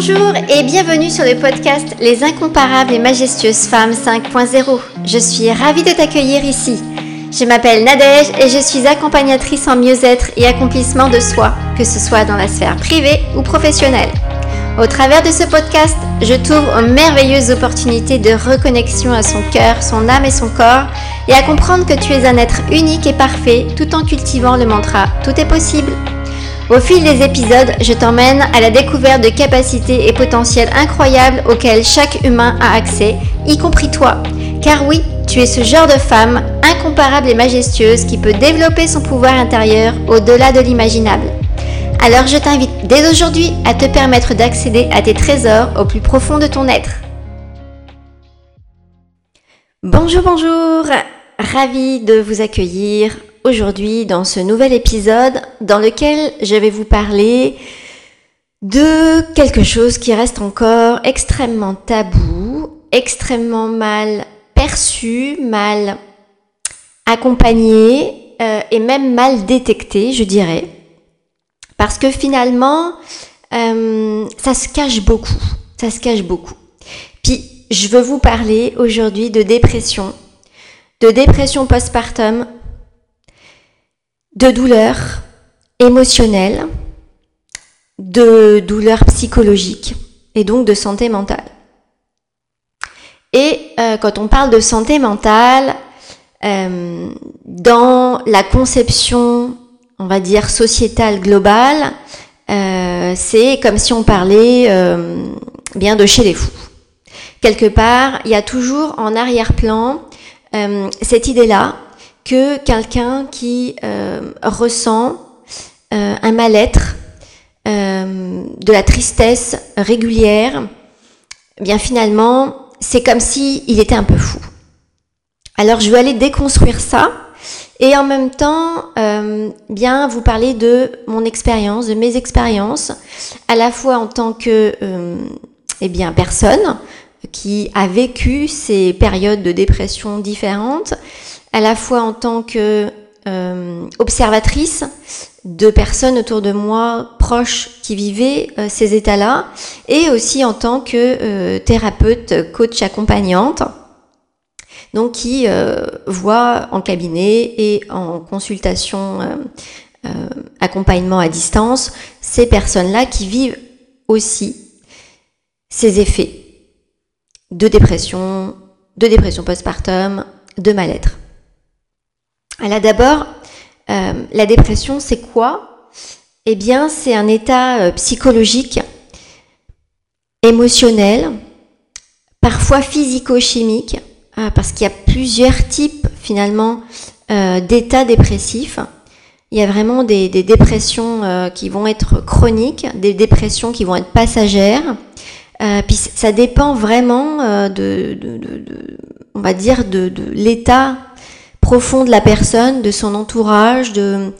Bonjour et bienvenue sur le podcast Les incomparables et majestueuses femmes 5.0. Je suis ravie de t'accueillir ici. Je m'appelle Nadège et je suis accompagnatrice en mieux-être et accomplissement de soi, que ce soit dans la sphère privée ou professionnelle. Au travers de ce podcast, je t'ouvre aux merveilleuses opportunités de reconnexion à son cœur, son âme et son corps, et à comprendre que tu es un être unique et parfait tout en cultivant le mantra Tout est possible. Au fil des épisodes, je t'emmène à la découverte de capacités et potentiels incroyables auxquels chaque humain a accès, y compris toi. Car oui, tu es ce genre de femme incomparable et majestueuse qui peut développer son pouvoir intérieur au-delà de l'imaginable. Alors je t'invite dès aujourd'hui à te permettre d'accéder à tes trésors au plus profond de ton être. Bonjour, bonjour Ravi de vous accueillir aujourd'hui dans ce nouvel épisode dans lequel je vais vous parler de quelque chose qui reste encore extrêmement tabou, extrêmement mal perçu, mal accompagné euh, et même mal détecté, je dirais. Parce que finalement, euh, ça se cache beaucoup. Ça se cache beaucoup. Puis, je veux vous parler aujourd'hui de dépression, de dépression postpartum, de douleurs émotionnelles, de douleurs psychologiques et donc de santé mentale. Et euh, quand on parle de santé mentale, euh, dans la conception, on va dire, sociétale globale, euh, c'est comme si on parlait bien de chez les fous. Quelque part, il y a toujours en arrière-plan cette idée-là que quelqu'un qui euh, ressent euh, un mal-être, euh, de la tristesse régulière, eh bien finalement, c'est comme si il était un peu fou. Alors je vais aller déconstruire ça et en même temps, bien vous parler de mon expérience, de mes expériences, à la fois en tant que eh bien personne qui a vécu ces périodes de dépression différentes, à la fois en tant que euh, observatrice de personnes autour de moi proches qui vivaient euh, ces états-là, et aussi en tant que euh, thérapeute, coach accompagnante, donc qui voit en cabinet et en consultation accompagnement à distance ces personnes-là qui vivent aussi ces effets de dépression, de dépression postpartum, de mal-être. Alors d'abord, euh, la dépression, c'est quoi? Eh bien, c'est un état euh, psychologique, émotionnel, parfois physico-chimique, euh, parce qu'il y a plusieurs types finalement d'états dépressifs. Il y a vraiment des, dépressions qui vont être chroniques, des dépressions qui vont être passagères. puis ça dépend vraiment de, on va dire, de l'état profond de la personne, de son entourage, de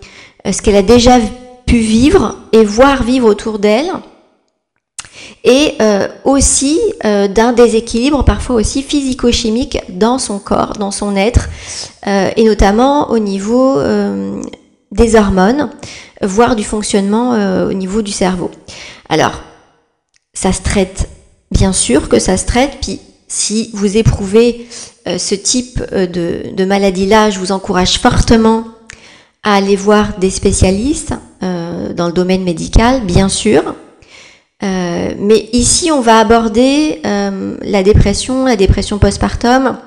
euh, ce qu'elle a déjà pu vivre et voir vivre autour d'elle. Et euh, aussi euh, d'un déséquilibre parfois aussi physico-chimique dans son corps, dans son être, et notamment au niveau des hormones, voire du fonctionnement au niveau du cerveau. Alors, ça se traite, bien sûr que ça se traite, puis si vous éprouvez ce type euh, de, maladie-là, je vous encourage fortement à aller voir des spécialistes euh, dans le domaine médical, bien sûr. mais ici, on va aborder la dépression, la dépression postpartum,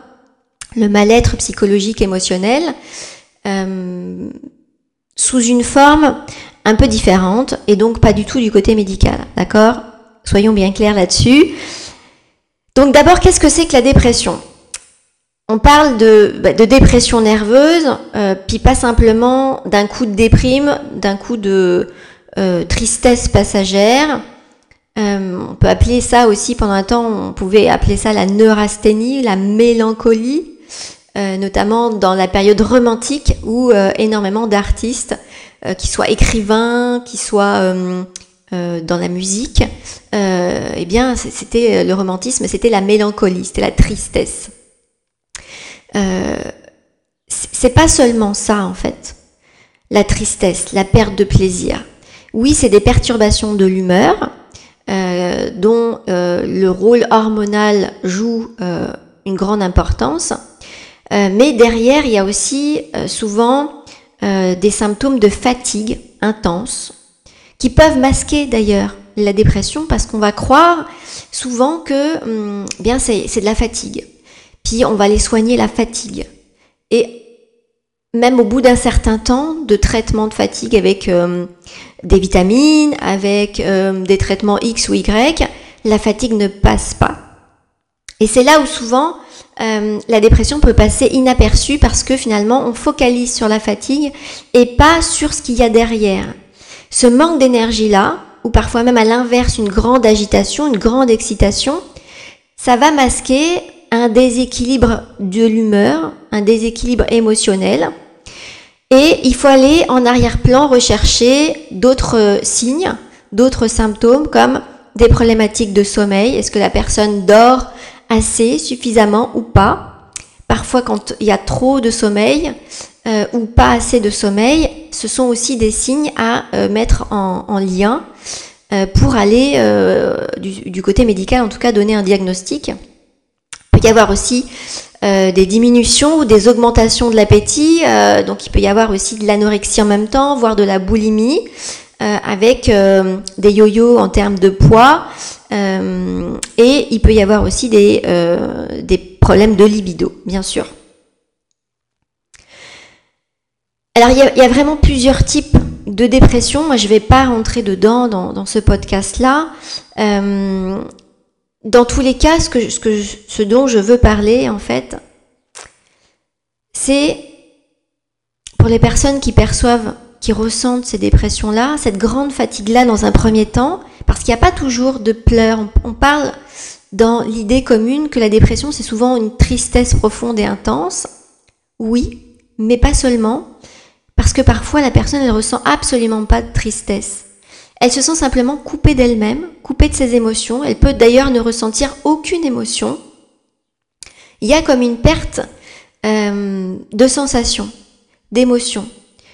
le mal-être psychologique émotionnel, sous une forme un peu différente et donc pas du tout du côté médical. D'accord? Soyons bien clairs là-dessus. Donc d'abord, qu'est-ce que c'est que la dépression? On parle de, bah, dépression nerveuse, euh, puis pas simplement d'un coup de déprime, d'un coup de euh, tristesse passagère. Euh, on peut appeler ça aussi, pendant un temps, on pouvait appeler ça la neurasthénie, la mélancolie, notamment dans la période romantique où énormément d'artistes, qui soient écrivains, qui soient dans la musique, eh bien, c'était le romantisme, c'était la mélancolie, c'était la tristesse. Euh, c'est pas seulement ça en fait, la tristesse, la perte de plaisir. Oui, c'est des perturbations de l'humeur, dont le rôle hormonal joue une grande importance. mais derrière, il y a aussi souvent des symptômes de fatigue intense, qui peuvent masquer d'ailleurs la dépression parce qu'on va croire souvent que hum, bien c'est de la fatigue. Puis on va les soigner la fatigue. Et même au bout d'un certain temps de traitement de fatigue avec hum, des vitamines, avec hum, des traitements X ou Y, la fatigue ne passe pas. Et c'est là où souvent la dépression peut passer inaperçue parce que finalement on focalise sur la fatigue et pas sur ce qu'il y a derrière. Ce manque d'énergie-là, ou parfois même à l'inverse une grande agitation, une grande excitation, ça va masquer un déséquilibre de l'humeur, un déséquilibre émotionnel. Et il faut aller en arrière-plan rechercher d'autres signes, d'autres symptômes comme des problématiques de sommeil. Est-ce que la personne dort assez, suffisamment ou pas? Parfois quand il y a trop de sommeil euh, ou pas assez de sommeil, ce sont aussi des signes à euh, mettre en, lien euh, pour aller du, côté médical, en tout cas donner un diagnostic. Il peut y avoir aussi des diminutions ou des augmentations de l'appétit, donc il peut y avoir aussi de l'anorexie en même temps, voire de la boulimie, avec des yo-yo en termes de poids, et il peut y avoir aussi des, problèmes de libido, bien sûr. Alors il y, a, vraiment plusieurs types de dépression. Moi je ne vais pas rentrer dedans dans, ce podcast-là. Euh, dans tous les cas, ce, que, ce, que, ce dont je veux parler en fait, c'est pour les personnes qui perçoivent, qui ressentent ces dépressions-là, cette grande fatigue-là dans un premier temps, parce qu'il n'y a pas toujours de pleurs. on parle dans l'idée commune que la dépression, c'est souvent une tristesse profonde et intense. Oui, mais pas seulement. Parce que parfois la personne ne ressent absolument pas de tristesse. Elle se sent simplement coupée d'elle-même, coupée de ses émotions. Elle peut d'ailleurs ne ressentir aucune émotion. Il y a comme une perte euh, de sensation, d'émotion.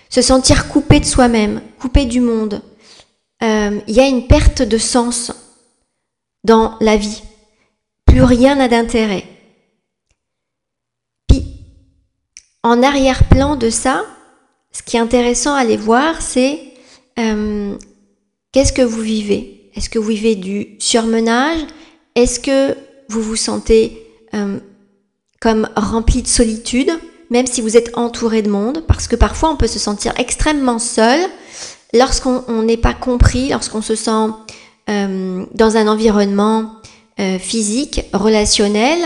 Se sentir coupé de soi-même, coupé du monde. Euh, il y a une perte de sens dans la vie. Plus rien n'a d'intérêt. Puis, en arrière-plan de ça, ce qui est intéressant à aller voir, c'est euh, qu'est-ce que vous vivez? Est-ce que vous vivez du surmenage? Est-ce que vous vous sentez euh, comme rempli de solitude, même si vous êtes entouré de monde? Parce que parfois on peut se sentir extrêmement seul lorsqu'on n'est pas compris, lorsqu'on se sent euh, dans un environnement physique, relationnel,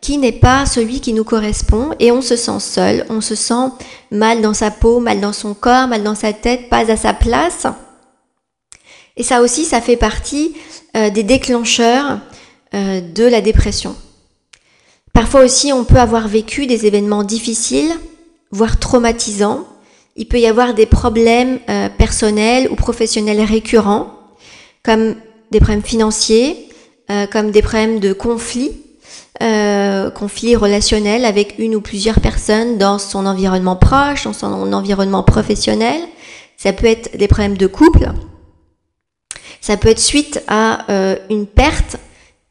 qui n'est pas celui qui nous correspond et on se sent seul, on se sent mal dans sa peau, mal dans son corps, mal dans sa tête, pas à sa place. Et ça aussi, ça fait partie euh, des déclencheurs euh, de la dépression. Parfois aussi, on peut avoir vécu des événements difficiles, voire traumatisants. Il peut y avoir des problèmes euh, personnels ou professionnels récurrents, comme des problèmes financiers, comme des problèmes de conflits euh, conflit relationnel avec une ou plusieurs personnes dans son environnement proche, dans son environnement professionnel. Ça peut être des problèmes de couple. Ça peut être suite à euh, une perte,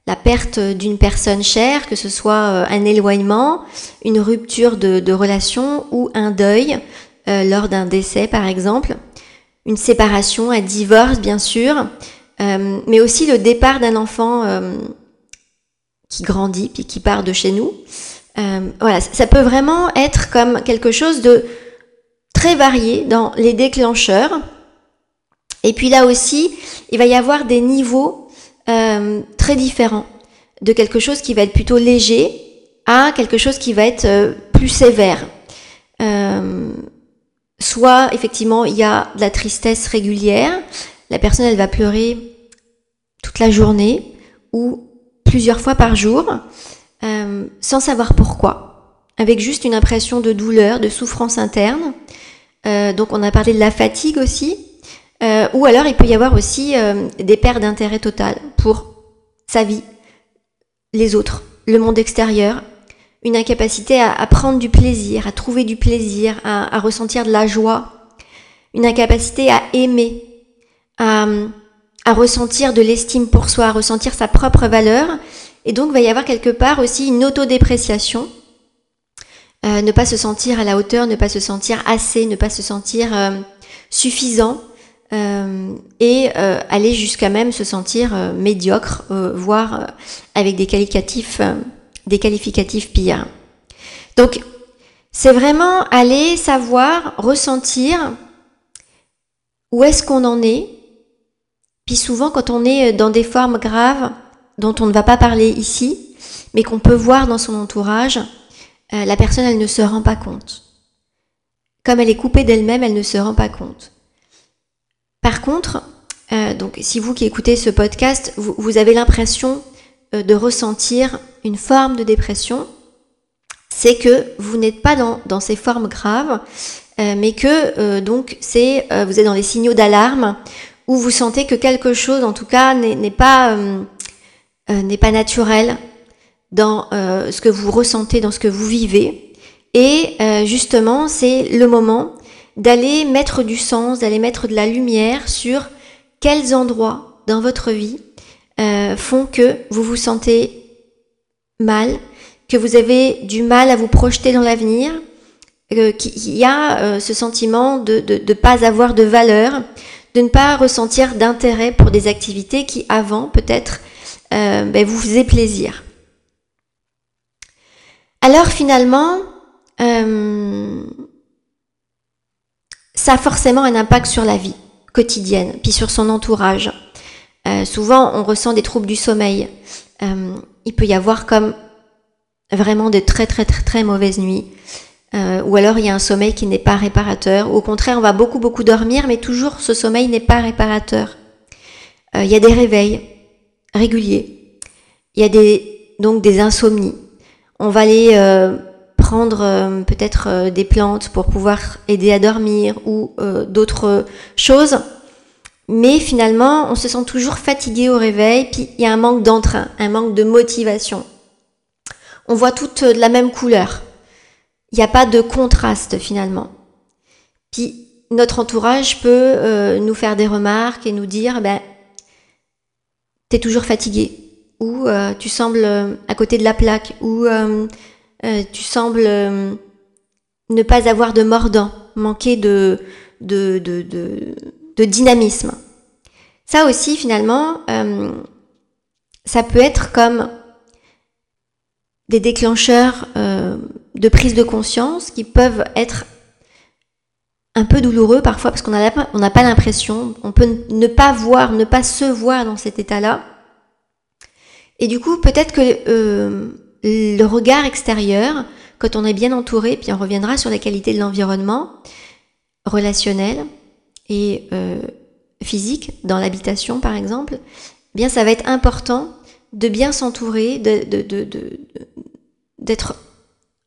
la perte d'une personne chère, que ce soit euh, un éloignement, une rupture de, relation ou un deuil euh, lors d'un décès par exemple, une séparation, un divorce bien sûr, mais aussi le départ d'un enfant qui grandit puis qui part de chez nous. Voilà, ça peut vraiment être comme quelque chose de très varié dans les déclencheurs. Et puis là aussi, il va y avoir des niveaux euh, très différents de quelque chose qui va être plutôt léger à quelque chose qui va être euh, plus sévère. soit effectivement il y a de la tristesse régulière, la personne elle va pleurer toute la journée, ou plusieurs fois par jour, euh, sans savoir pourquoi, avec juste une impression de douleur, de souffrance interne. Euh, donc on a parlé de la fatigue aussi, euh, ou alors il peut y avoir aussi des pertes d'intérêt total pour sa vie, les autres, le monde extérieur, une incapacité à, prendre du plaisir, à trouver du plaisir, à, ressentir de la joie, une incapacité à aimer, à ressentir de l'estime pour soi, à ressentir sa propre valeur. Et donc, il va y avoir quelque part aussi une autodépréciation. Euh, ne pas se sentir à la hauteur, ne pas se sentir assez, ne pas se sentir euh, suffisant. Euh, et euh, aller jusqu'à même se sentir euh, médiocre, voire avec des qualificatifs, des qualificatifs pires. Donc, c'est vraiment aller savoir, ressentir où est-ce qu'on en est. Puis souvent, quand on est dans des formes graves dont on ne va pas parler ici, mais qu'on peut voir dans son entourage, la personne, elle ne se rend pas compte. Comme elle est coupée d'elle-même, elle ne se rend pas compte. Par contre, euh, donc si vous qui écoutez ce podcast, vous, avez l'impression euh, de ressentir une forme de dépression, c'est que vous n'êtes pas dans, ces formes graves, euh, mais que donc c'est vous êtes dans les signaux d'alarme où vous sentez que quelque chose, en tout cas, n'est pas naturel dans ce que vous ressentez, dans ce que vous vivez. Et justement, c'est le moment d'aller mettre du sens, d'aller mettre de la lumière sur quels endroits dans votre vie euh, font que vous vous sentez mal, que vous avez du mal à vous projeter dans l'avenir, euh, qu'il y a euh, ce sentiment de ne pas avoir de valeur, de ne pas ressentir d'intérêt pour des activités qui avant peut-être ben, vous faisaient plaisir. Alors finalement, ça a forcément un impact sur la vie quotidienne, puis sur son entourage. Euh, souvent, on ressent des troubles du sommeil. Euh, il peut y avoir comme vraiment de très très très très mauvaises nuits. Euh, ou alors il y a un sommeil qui n'est pas réparateur. Ou au contraire, on va beaucoup beaucoup dormir, mais toujours ce sommeil n'est pas réparateur. il y a des réveils réguliers. Il y a donc des insomnies. On va aller euh, peut-être euh, des plantes pour pouvoir aider à dormir ou euh, d'autres choses. Mais finalement, on se sent toujours fatigué au réveil, puis il y a un manque d'entrain, un manque de motivation. On voit toutes de la même couleur. Il n'y a pas de contraste finalement. Puis notre entourage peut nous faire des remarques et nous dire, ben, t'es toujours fatigué, ou tu sembles à côté de la plaque, ou euh, tu sembles euh, ne pas avoir de mordant, manquer de, dynamisme. Ça aussi, finalement, euh, ça peut être comme des déclencheurs de prise de conscience qui peuvent être un peu douloureux parfois parce qu'on n'a pas l'impression, on peut ne pas voir, ne pas se voir dans cet état-là. Et du coup, peut-être que le regard extérieur, quand on est bien entouré, puis on reviendra sur la qualité de l'environnement relationnel et euh, physique, dans l'habitation par exemple, eh bien ça va être important de bien s'entourer, d'être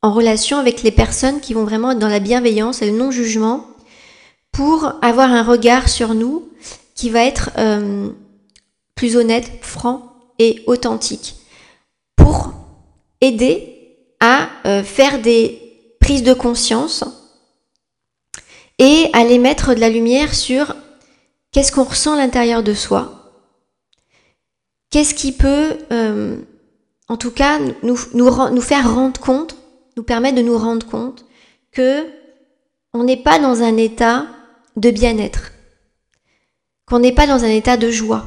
en relation avec les personnes qui vont vraiment être dans la bienveillance et le non-jugement pour avoir un regard sur nous qui va être euh, plus honnête, franc et authentique. Pour aider à euh, faire des prises de conscience et à les mettre de la lumière sur qu'est-ce qu'on ressent à l'intérieur de soi, qu'est-ce qui peut, euh, en tout cas, nous, nous, faire rendre compte, nous permettre de nous rendre compte que on n'est pas dans un état de bien-être, qu'on n'est pas dans un état de joie,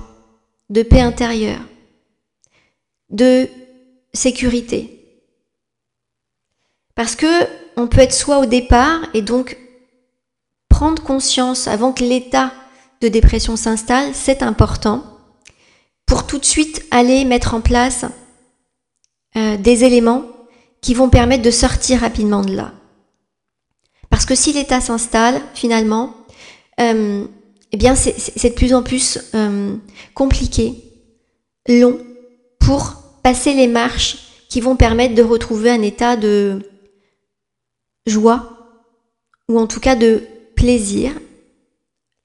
de paix intérieure, de sécurité. Parce que on peut être soi au départ et donc prendre conscience avant que l'état de dépression s'installe, c'est important pour tout de suite aller mettre en place euh, des éléments qui vont permettre de sortir rapidement de là. Parce que si l'état s'installe, finalement, euh, eh bien c'est de plus en plus euh, compliqué, long, pour passer les marches qui vont permettre de retrouver un état de joie ou en tout cas de plaisir,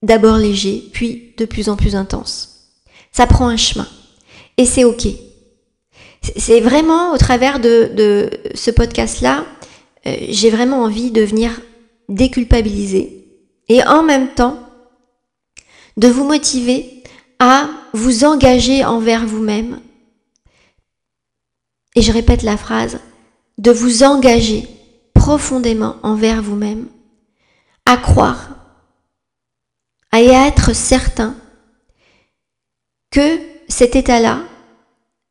d'abord léger, puis de plus en plus intense. Ça prend un chemin et c'est ok. C'est vraiment au travers de, ce podcast-là, euh, j'ai vraiment envie de venir déculpabiliser et en même temps de vous motiver à vous engager envers vous-même. Et je répète la phrase, de vous engager profondément envers vous-même, à croire, à être certain que cet état-là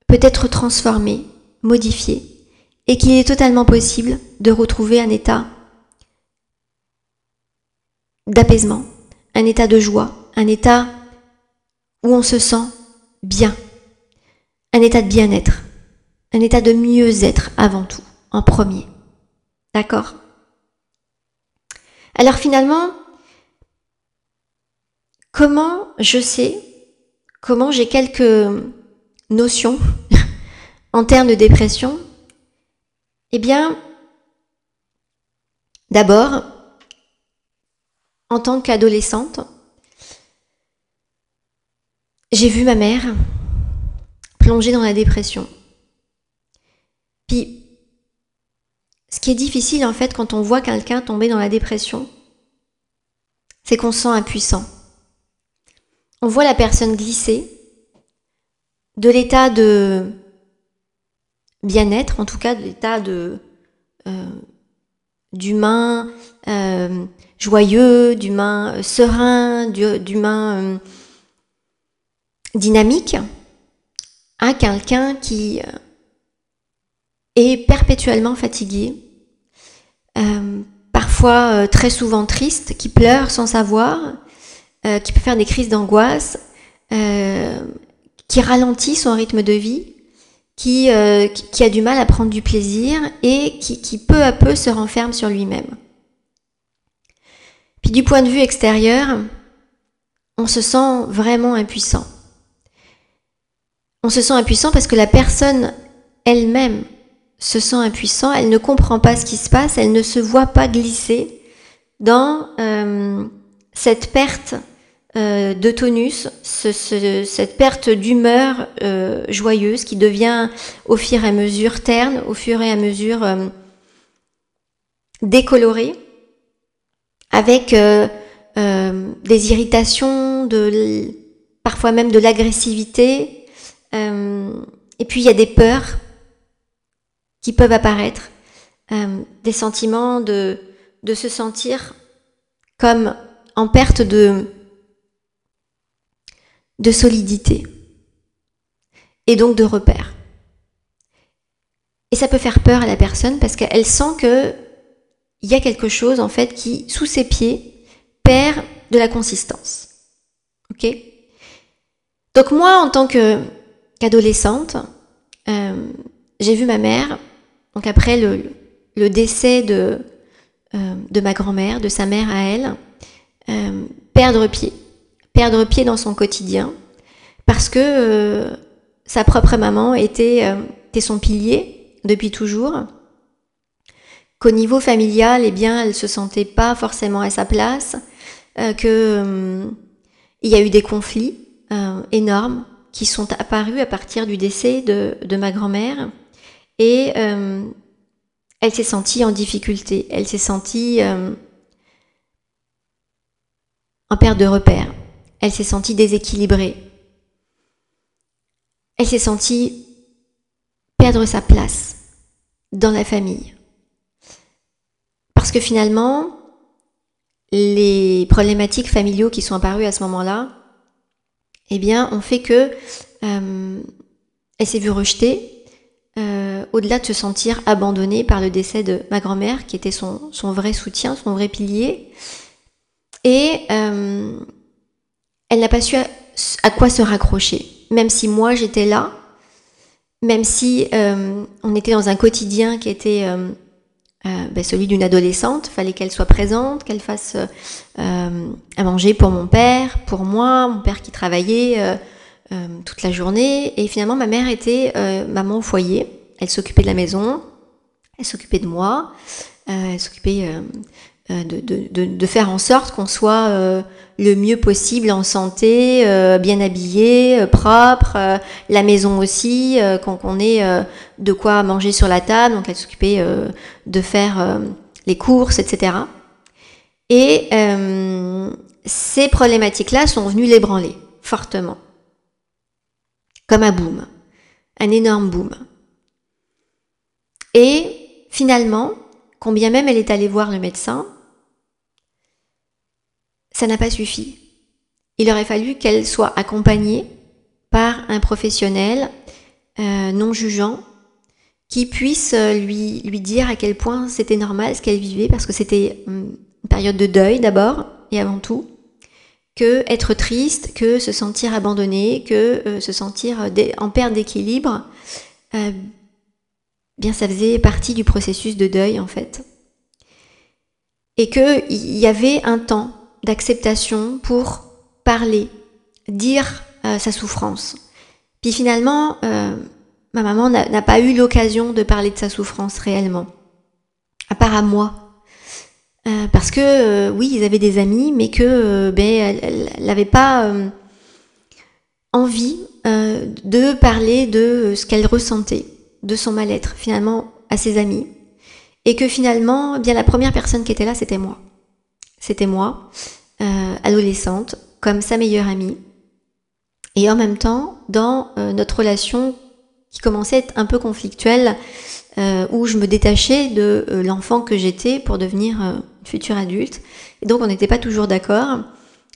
peut être transformé, modifié, et qu'il est totalement possible de retrouver un état d'apaisement, un état de joie, un état où on se sent bien, un état de bien-être, un état de mieux-être avant tout, en premier. D'accord? Alors finalement, comment je sais, comment j'ai quelques notions en termes de dépression? Eh bien, d'abord, en tant qu'adolescente, j'ai vu ma mère plonger dans la dépression. Puis, ce qui est difficile en fait quand on voit quelqu'un tomber dans la dépression, c'est qu'on se sent impuissant. On voit la personne glisser de l'état de bien-être, en tout cas de l'état euh, d'humain euh, joyeux, d'humain euh, serein, d'humain dynamique, à quelqu'un qui euh, est perpétuellement fatigué, parfois très souvent triste, qui pleure sans savoir, qui peut faire des crises d'angoisse, qui ralentit son rythme de vie, qui, qui, a du mal à prendre du plaisir et qui, qui peu à peu se renferme sur lui-même. Puis du point de vue extérieur, on se sent vraiment impuissant. On se sent impuissant parce que la personne elle-même se sent impuissant, elle ne comprend pas ce qui se passe, elle ne se voit pas glisser dans euh, cette perte euh, de tonus, cette perte d'humeur euh, joyeuse qui devient au fur et à mesure terne, au fur et à mesure décolorée avec des irritations, parfois même de l'agressivité. Et puis il y a des peurs qui peuvent apparaître, des sentiments de, de se sentir comme en perte de, de solidité et donc de repère. Et ça peut faire peur à la personne parce qu'elle sent que il y a quelque chose en fait qui, sous ses pieds, perd de la consistance. Ok? Donc moi, en tant qu'adolescente, euh, j'ai vu ma mère, donc après le, décès de, euh, de ma grand-mère, de sa mère à elle, euh, perdre pied, perdre pied dans son quotidien, parce que sa propre maman était, était son pilier depuis toujours qu'au niveau familial, eh bien, elle se sentait pas forcément à sa place, euh, que euh, il y a eu des conflits euh, énormes qui sont apparus à partir du décès de, de ma grand-mère, et elle s'est sentie en difficulté, elle s'est sentie en perte de repère, elle s'est sentie déséquilibrée, elle s'est sentie perdre sa place dans la famille. Parce que finalement, les problématiques familiaux qui sont apparues à ce moment-là, eh bien, ont fait que euh, elle s'est vue rejetée, euh, au-delà de se sentir abandonnée par le décès de ma grand-mère, qui était son, vrai soutien, son vrai pilier. Et euh, elle n'a pas su à, quoi se raccrocher. Même si moi j'étais là, même si on était dans un quotidien qui était euh, ben, celui d'une adolescente. Fallait qu'elle soit présente, qu'elle fasse euh, à manger pour mon père, pour moi, mon père qui travaillait euh, toute la journée. Et finalement, ma mère était maman au foyer. Elle s'occupait de la maison, elle s'occupait de moi, elle s'occupait euh, de, de, faire en sorte qu'on soit euh, le mieux possible en santé, euh, bien habillé, propre, la maison aussi, qu'on ait de quoi manger sur la table, donc elle s'occupait de faire les courses, etc. Et ces problématiques-là sont venues l'ébranler fortement. comme un boom, un énorme boom. Et finalement, combien même elle est allée voir le médecin, ça n'a pas suffi. Il aurait fallu qu'elle soit accompagnée par un professionnel euh, non jugeant qui puisse euh, lui, lui dire à quel point c'était normal ce qu'elle vivait, parce que c'était hum, une période de deuil d'abord et avant tout, que être triste, que se sentir abandonné, que euh, se sentir en perte d'équilibre, bien ça faisait partie du processus de deuil en fait. Et qu'il y avait un temps d'acceptation pour parler, dire euh, sa souffrance. Puis finalement, euh, ma maman n'a pas eu l'occasion de parler de sa souffrance réellement, à part à moi. Euh, parce que oui, ils avaient des amis, mais que ben, elle n'avait pas envie de parler de ce qu'elle ressentait, de son mal-être finalement à ses amis, et que finalement, bien la première personne qui était là, c'était moi. C'était moi, adolescente, comme sa meilleure amie. Et en même temps, dans euh, notre relation qui commençait à être un peu conflictuelle, euh, où je me détachais de euh, l'enfant que j'étais pour devenir une future adulte. Et donc on n'était pas toujours d'accord.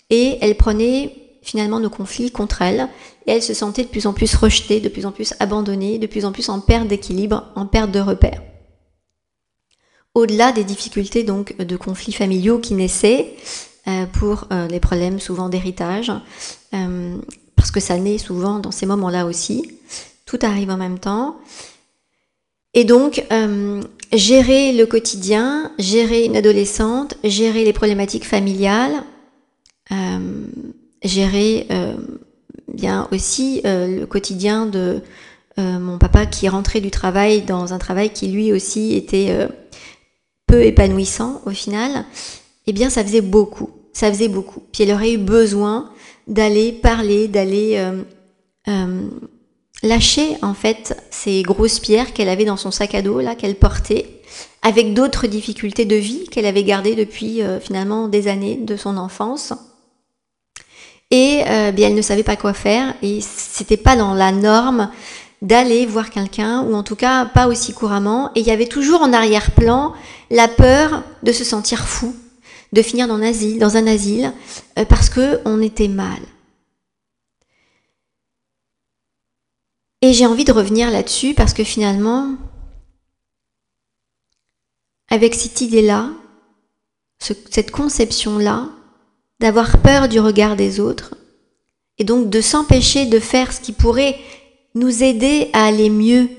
Et elle prenait finalement nos conflits contre elle. Elle se sentait de plus en plus rejetée, de plus en plus abandonnée, de plus en plus en perte d'équilibre, en perte de repères. Au-delà des difficultés donc de conflits familiaux qui naissaient, euh, pour euh, les problèmes souvent d'héritage, euh, parce que ça naît souvent dans ces moments-là aussi. Tout arrive en même temps. Et donc, gérer le quotidien, gérer une adolescente, gérer les problématiques familiales, gérer bien aussi le quotidien de mon papa qui rentrait du travail dans un travail qui lui aussi était peu épanouissant au final, eh bien ça faisait beaucoup ça faisait beaucoup. Puis elle aurait eu besoin d'aller parler, d'aller euh, euh, lâcher en fait ces grosses pierres qu'elle avait dans son sac à dos là qu'elle portait, avec d'autres difficultés de vie qu'elle avait gardées depuis euh, finalement des années de son enfance. Et bien elle ne savait pas quoi faire et c'était pas dans la norme d'aller voir quelqu'un ou en tout cas pas aussi couramment et il y avait toujours en arrière-plan la peur de se sentir fou de finir dans un asile, dans un asile euh, parce que on était mal. Et j'ai envie de revenir là-dessus parce que finalement, avec cette idée-là, cette conception-là, d'avoir peur du regard des autres, et donc de s'empêcher de faire ce qui pourrait nous aider à aller mieux,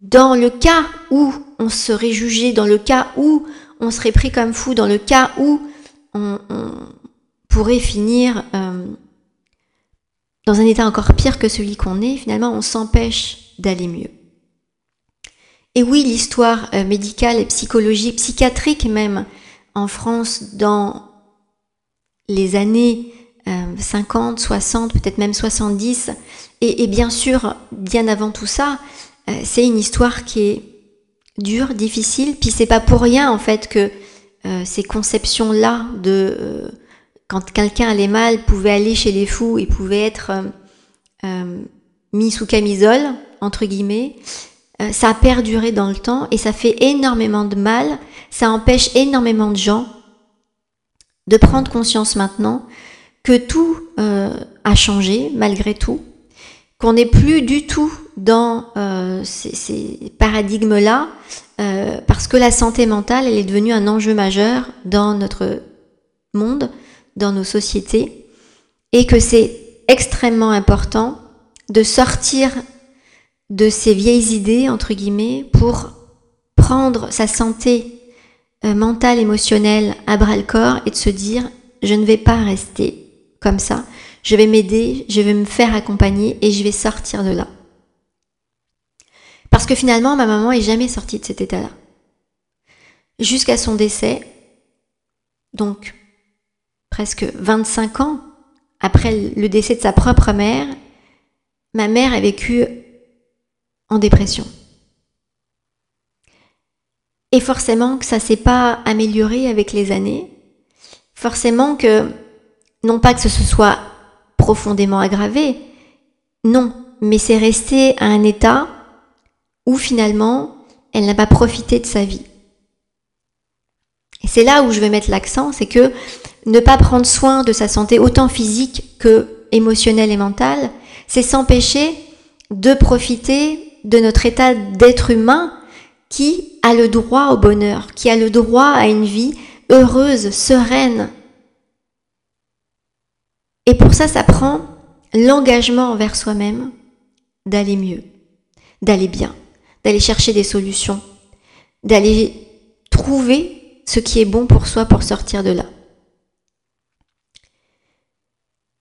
dans le cas où on serait jugé, dans le cas où on serait pris comme fou dans le cas où on, pourrait finir euh, dans un état encore pire que celui qu'on est, finalement on s'empêche d'aller mieux. Et oui, l'histoire euh, médicale et psychologique, psychiatrique même, en France dans les années 50, euh, 60, peut-être même 70, et, et, bien sûr, bien avant tout ça, c'est une histoire qui est dur, difficile. Puis c'est pas pour rien en fait que euh, ces conceptions-là de euh, quand quelqu'un allait mal, pouvait aller chez les fous et pouvait être euh, mis sous camisole entre guillemets. ça a perduré dans le temps et ça fait énormément de mal. Ça empêche énormément de gens de prendre conscience maintenant que tout a changé malgré tout, qu'on n'est plus du tout dans euh, ces, paradigmes-là, euh, parce que la santé mentale, elle est devenue un enjeu majeur dans notre monde, dans nos sociétés, et que c'est extrêmement important de sortir de ces vieilles idées, entre guillemets, pour prendre sa santé euh, mentale, émotionnelle à bras le corps et de se dire, je ne vais pas rester comme ça, je vais m'aider, je vais me faire accompagner et je vais sortir de là. Parce que finalement, ma maman est jamais sortie de cet état-là. Jusqu'à son décès, donc presque 25 ans après le décès de sa propre mère, ma mère a vécu en dépression. Et forcément que ça s'est pas amélioré avec les années. Forcément que, non pas que ce soit profondément aggravé, Non, mais c'est resté à un état où finalement, elle n'a pas profité de sa vie. Et c'est là où je vais mettre l'accent, c'est que ne pas prendre soin de sa santé autant physique que émotionnelle et mentale, c'est s'empêcher de profiter de notre état d'être humain qui a le droit au bonheur, qui a le droit à une vie heureuse, sereine. Et pour ça, ça prend l'engagement envers soi-même d'aller mieux, d'aller bien, d'aller chercher des solutions, d'aller trouver ce qui est bon pour soi pour sortir de là.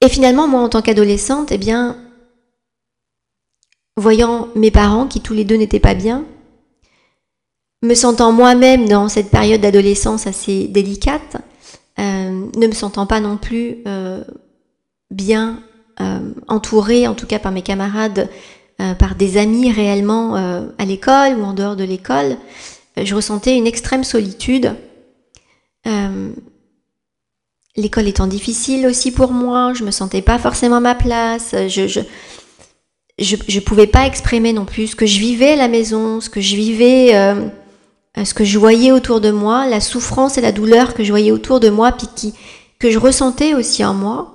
Et finalement, moi, en tant qu'adolescente, eh bien, voyant mes parents qui tous les deux n'étaient pas bien, me sentant moi-même dans cette période d'adolescence assez délicate, euh, ne me sentant pas non plus euh, bien euh, entourée, en tout cas par mes camarades, par des amis réellement à l'école ou en dehors de l'école, je ressentais une extrême solitude. l'école étant difficile aussi pour moi, je me sentais pas forcément ma place, je, je je ne pouvais pas exprimer non plus ce que je vivais à la maison, ce que je vivais, ce que je voyais autour de moi, la souffrance et la douleur que je voyais autour de moi, puis qui, que je ressentais aussi en moi.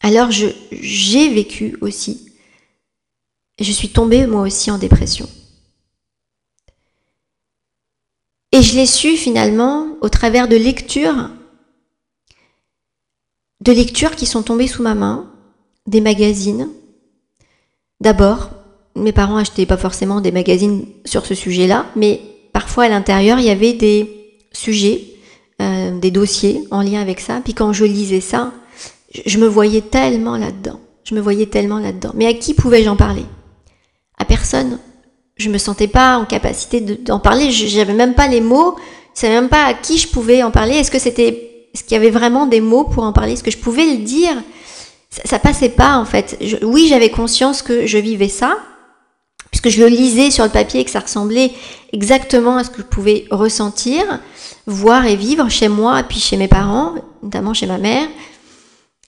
Alors j'ai vécu aussi. Je suis tombée moi aussi en dépression. Et je l'ai su finalement au travers de lectures, de lectures qui sont tombées sous ma main, des magazines, D'abord, mes parents achetaient pas forcément des magazines sur ce sujet-là, mais parfois à l'intérieur, il y avait des sujets, euh, des dossiers en lien avec ça. Puis quand je lisais ça, je me voyais tellement là-dedans. Je me voyais tellement là-dedans. Mais à qui pouvais-je en parler? À personne. Je me sentais pas en capacité d'en parler. J'avais même pas les mots. Je savais même pas à qui je pouvais en parler. Est-ce que c'était, est-ce qu'il y avait vraiment des mots pour en parler? Est-ce que je pouvais le dire? Ça, passait pas en fait. oui, j'avais conscience que je vivais ça, puisque je le lisais sur le papier et que ça ressemblait exactement à ce que je pouvais ressentir, voir et vivre chez moi, puis chez mes parents, notamment chez ma mère.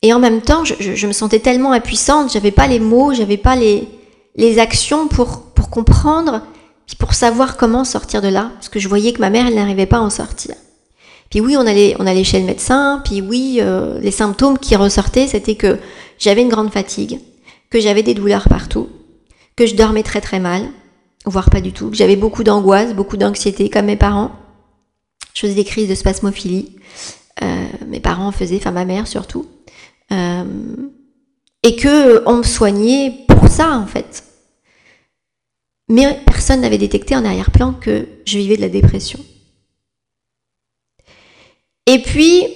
Et en même temps, je, me sentais tellement impuissante, j'avais pas les mots, j'avais pas les, les actions pour, pour comprendre, puis pour savoir comment sortir de là, parce que je voyais que ma mère, elle n'arrivait pas à en sortir. Puis oui, on allait, on allait chez le médecin, puis oui, euh, les symptômes qui ressortaient, c'était que j'avais une grande fatigue, que j'avais des douleurs partout, que je dormais très très mal, voire pas du tout, que j'avais beaucoup d'angoisse, beaucoup d'anxiété, comme mes parents. Je faisais des crises de spasmophilie. Euh, mes parents faisaient, enfin ma mère surtout. Euh, et que on me soignait pour ça en fait. Mais personne n'avait détecté en arrière-plan que je vivais de la dépression. Et puis,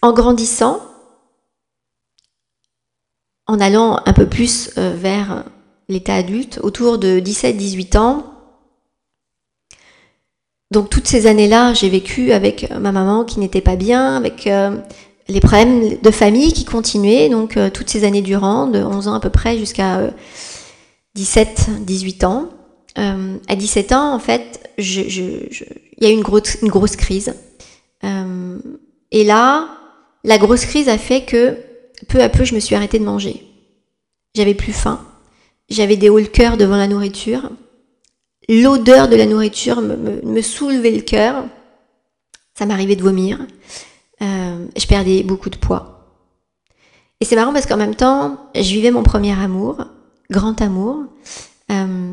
en grandissant, en allant un peu plus euh, vers l'état adulte, autour de 17-18 ans, donc toutes ces années-là, j'ai vécu avec ma maman qui n'était pas bien, avec euh, les problèmes de famille qui continuaient, donc euh, toutes ces années durant, de 11 ans à peu près jusqu'à 17-18 ans. à 17 ans, en fait, il y a eu une grosse, une grosse crise euh, et là, la grosse crise a fait que peu à peu, je me suis arrêtée de manger. J'avais plus faim. J'avais des hauts le cœur devant la nourriture. L'odeur de la nourriture me, soulevait le cœur. Ça m'arrivait de vomir. Euh, je perdais beaucoup de poids. Et c'est marrant parce qu'en même temps, je vivais mon premier amour, grand amour. Euh,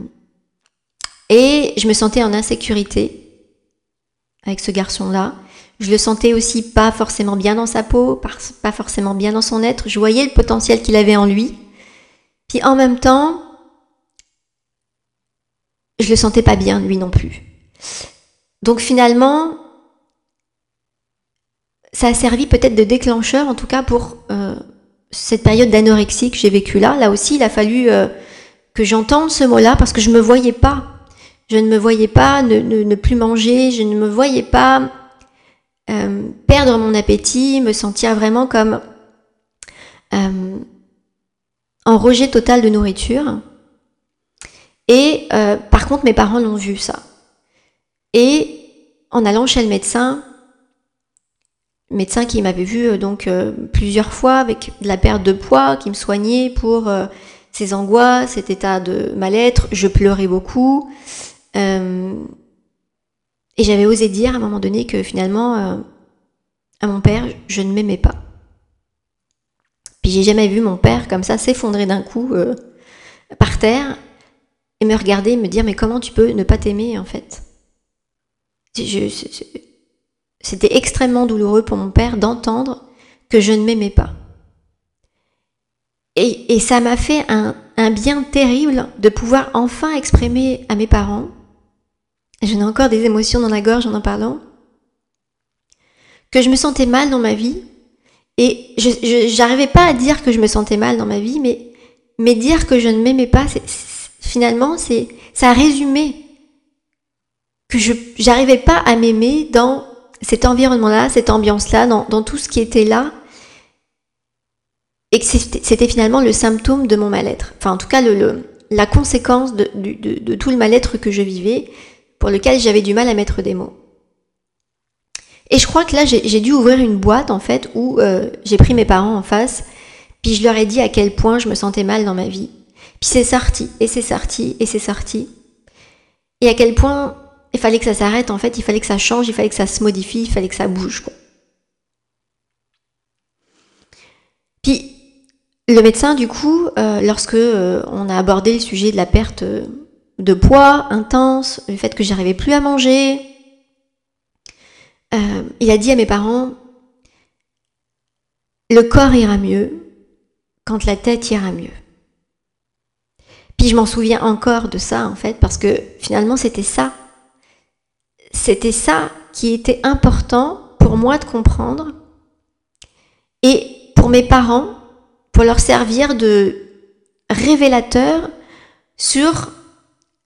et je me sentais en insécurité avec ce garçon-là. Je le sentais aussi pas forcément bien dans sa peau, pas forcément bien dans son être. Je voyais le potentiel qu'il avait en lui. Puis en même temps, je le sentais pas bien lui non plus. Donc finalement, ça a servi peut-être de déclencheur, en tout cas pour euh, cette période d'anorexie que j'ai vécue là. Là aussi, il a fallu euh, que j'entende ce mot-là parce que je me voyais pas. Je ne me voyais pas ne, plus manger, je ne me voyais pas euh, perdre mon appétit, me sentir vraiment comme en rejet total de nourriture. Et euh, par contre, mes parents l'ont vu ça. Et en allant chez le médecin, médecin qui m'avait vu donc plusieurs fois avec de la perte de poids, qui me soignait pour ces angoisses, cet état de mal-être. Je pleurais beaucoup. Euh, et j'avais osé dire à un moment donné que finalement, euh, à mon père, je ne m'aimais pas. Puis j'ai jamais vu mon père comme ça s'effondrer d'un coup euh, par terre et me regarder me dire mais comment tu peux ne pas t'aimer en fait? C'était extrêmement douloureux pour mon père d'entendre que je ne m'aimais pas. Et, ça m'a fait un, bien terrible de pouvoir enfin exprimer à mes parents J'en ai encore des émotions dans la gorge en en parlant. Que je me sentais mal dans ma vie. Et je n'arrivais pas à dire que je me sentais mal dans ma vie, mais, mais dire que je ne m'aimais pas, finalement, ça a résumé que je n'arrivais pas à m'aimer dans cet environnement-là, cette ambiance-là, dans, dans, tout ce qui était là, et que c'était finalement le symptôme de mon mal-être. Enfin, en tout cas, la conséquence de, tout le mal-être que je vivais, pour lequel j'avais du mal à mettre des mots. Et je crois que là, j'ai dû ouvrir une boîte, en fait, où euh, j'ai pris mes parents en face, puis je leur ai dit à quel point je me sentais mal dans ma vie. Puis c'est sorti, et c'est sorti, et c'est sorti. Et à quel point il fallait que ça s'arrête, en fait, il fallait que ça change, il fallait que ça se modifie, il fallait que ça bouge. Quoi. Puis le médecin, du coup, euh, lorsque euh, on a abordé le sujet de la perte de poids intense, le fait que j'arrivais plus à manger. Euh, il a dit à mes parents, le corps ira mieux quand la tête ira mieux. Puis je m'en souviens encore de ça en fait, parce que finalement c'était ça. C'était ça qui était important pour moi de comprendre et pour mes parents, pour leur servir de révélateur sur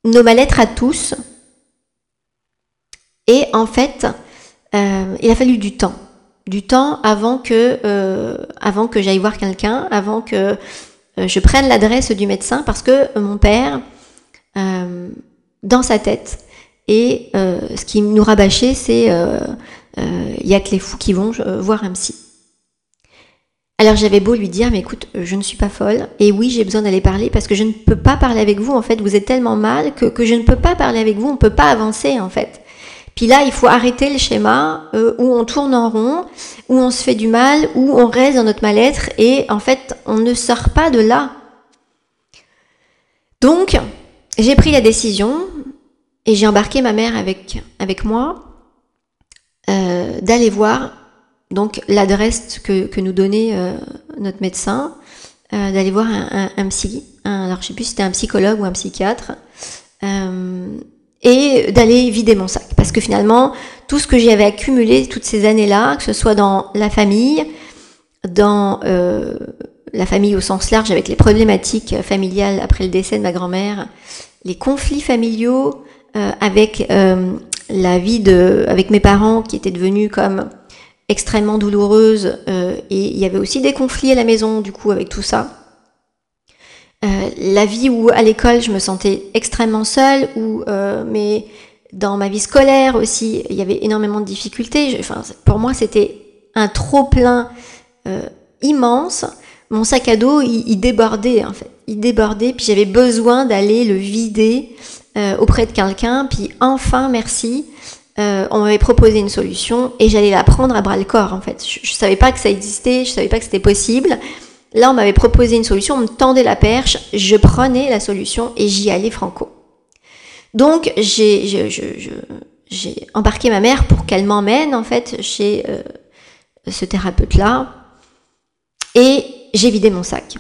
nos mal-être à tous. Et en fait, euh, il a fallu du temps. Du temps avant que, euh, avant que j'aille voir quelqu'un, avant que je prenne l'adresse du médecin, parce que mon père, dans sa tête, et ce qui nous rabâchait, c'est il y a que les fous qui vont voir un psy. Alors j'avais beau lui dire, mais écoute, je ne suis pas folle, et oui, j'ai besoin d'aller parler parce que je ne peux pas parler avec vous, en fait, vous êtes tellement mal que, que je ne peux pas parler avec vous, on ne peut pas avancer, en fait. Puis là, il faut arrêter le schéma euh, où on tourne en rond, où on se fait du mal, où on reste dans notre mal-être, et en fait, on ne sort pas de là. Donc, j'ai pris la décision, et j'ai embarqué ma mère avec, avec moi, euh, d'aller voir donc l'adresse que, nous donnait euh, notre médecin, d'aller voir un, psy, alors je sais plus si c'était un psychologue ou un psychiatre, et d'aller vider mon sac. Parce que finalement, tout ce que j'avais accumulé toutes ces années-là, que ce soit dans la famille, dans la famille au sens large, avec les problématiques familiales après le décès de ma grand-mère, les conflits familiaux, avec la vie de, avec mes parents qui étaient devenus comme extrêmement douloureuse euh, et il y avait aussi des conflits à la maison du coup avec tout ça. Euh, la vie où à l'école je me sentais extrêmement seule, ou euh, mais dans ma vie scolaire aussi il y avait énormément de difficultés. enfin, pour moi c'était un trop plein immense. Mon sac à dos il, il, débordait en fait, il débordait puis j'avais besoin d'aller le vider auprès de quelqu'un. Puis enfin merci, euh, on m'avait proposé une solution et j'allais la prendre à bras le corps en fait. Je, ne savais pas que ça existait, je savais pas que c'était possible. Là, on m'avait proposé une solution, on me tendait la perche, je prenais la solution et j'y allais franco. Donc, j'ai embarqué ma mère pour qu'elle m'emmène en fait chez euh, ce thérapeute-là et j'ai vidé mon sac.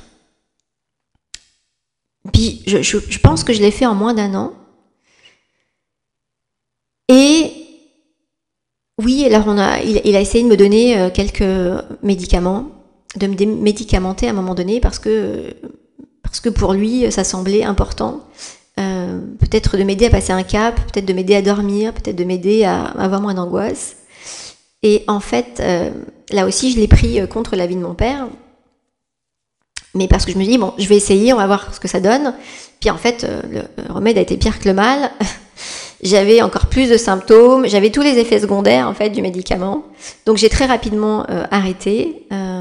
Puis, je pense que je l'ai fait en moins d'un an. Et oui, alors on a, il, a essayé de me donner euh, quelques médicaments, de me médicamenter à un moment donné parce que, parce que pour lui, ça semblait important. Euh, peut-être de m'aider à passer un cap, peut-être de m'aider à dormir, peut-être de m'aider à avoir moins d'angoisse. Et en fait, euh, là aussi, je l'ai pris contre la vie de mon père. Mais parce que je me dis, bon, je vais essayer, on va voir ce que ça donne. Puis en fait, le remède a été pire que le mal. j'avais encore plus de symptômes, j'avais tous les effets secondaires en fait du médicament. Donc j'ai très rapidement euh, arrêté euh,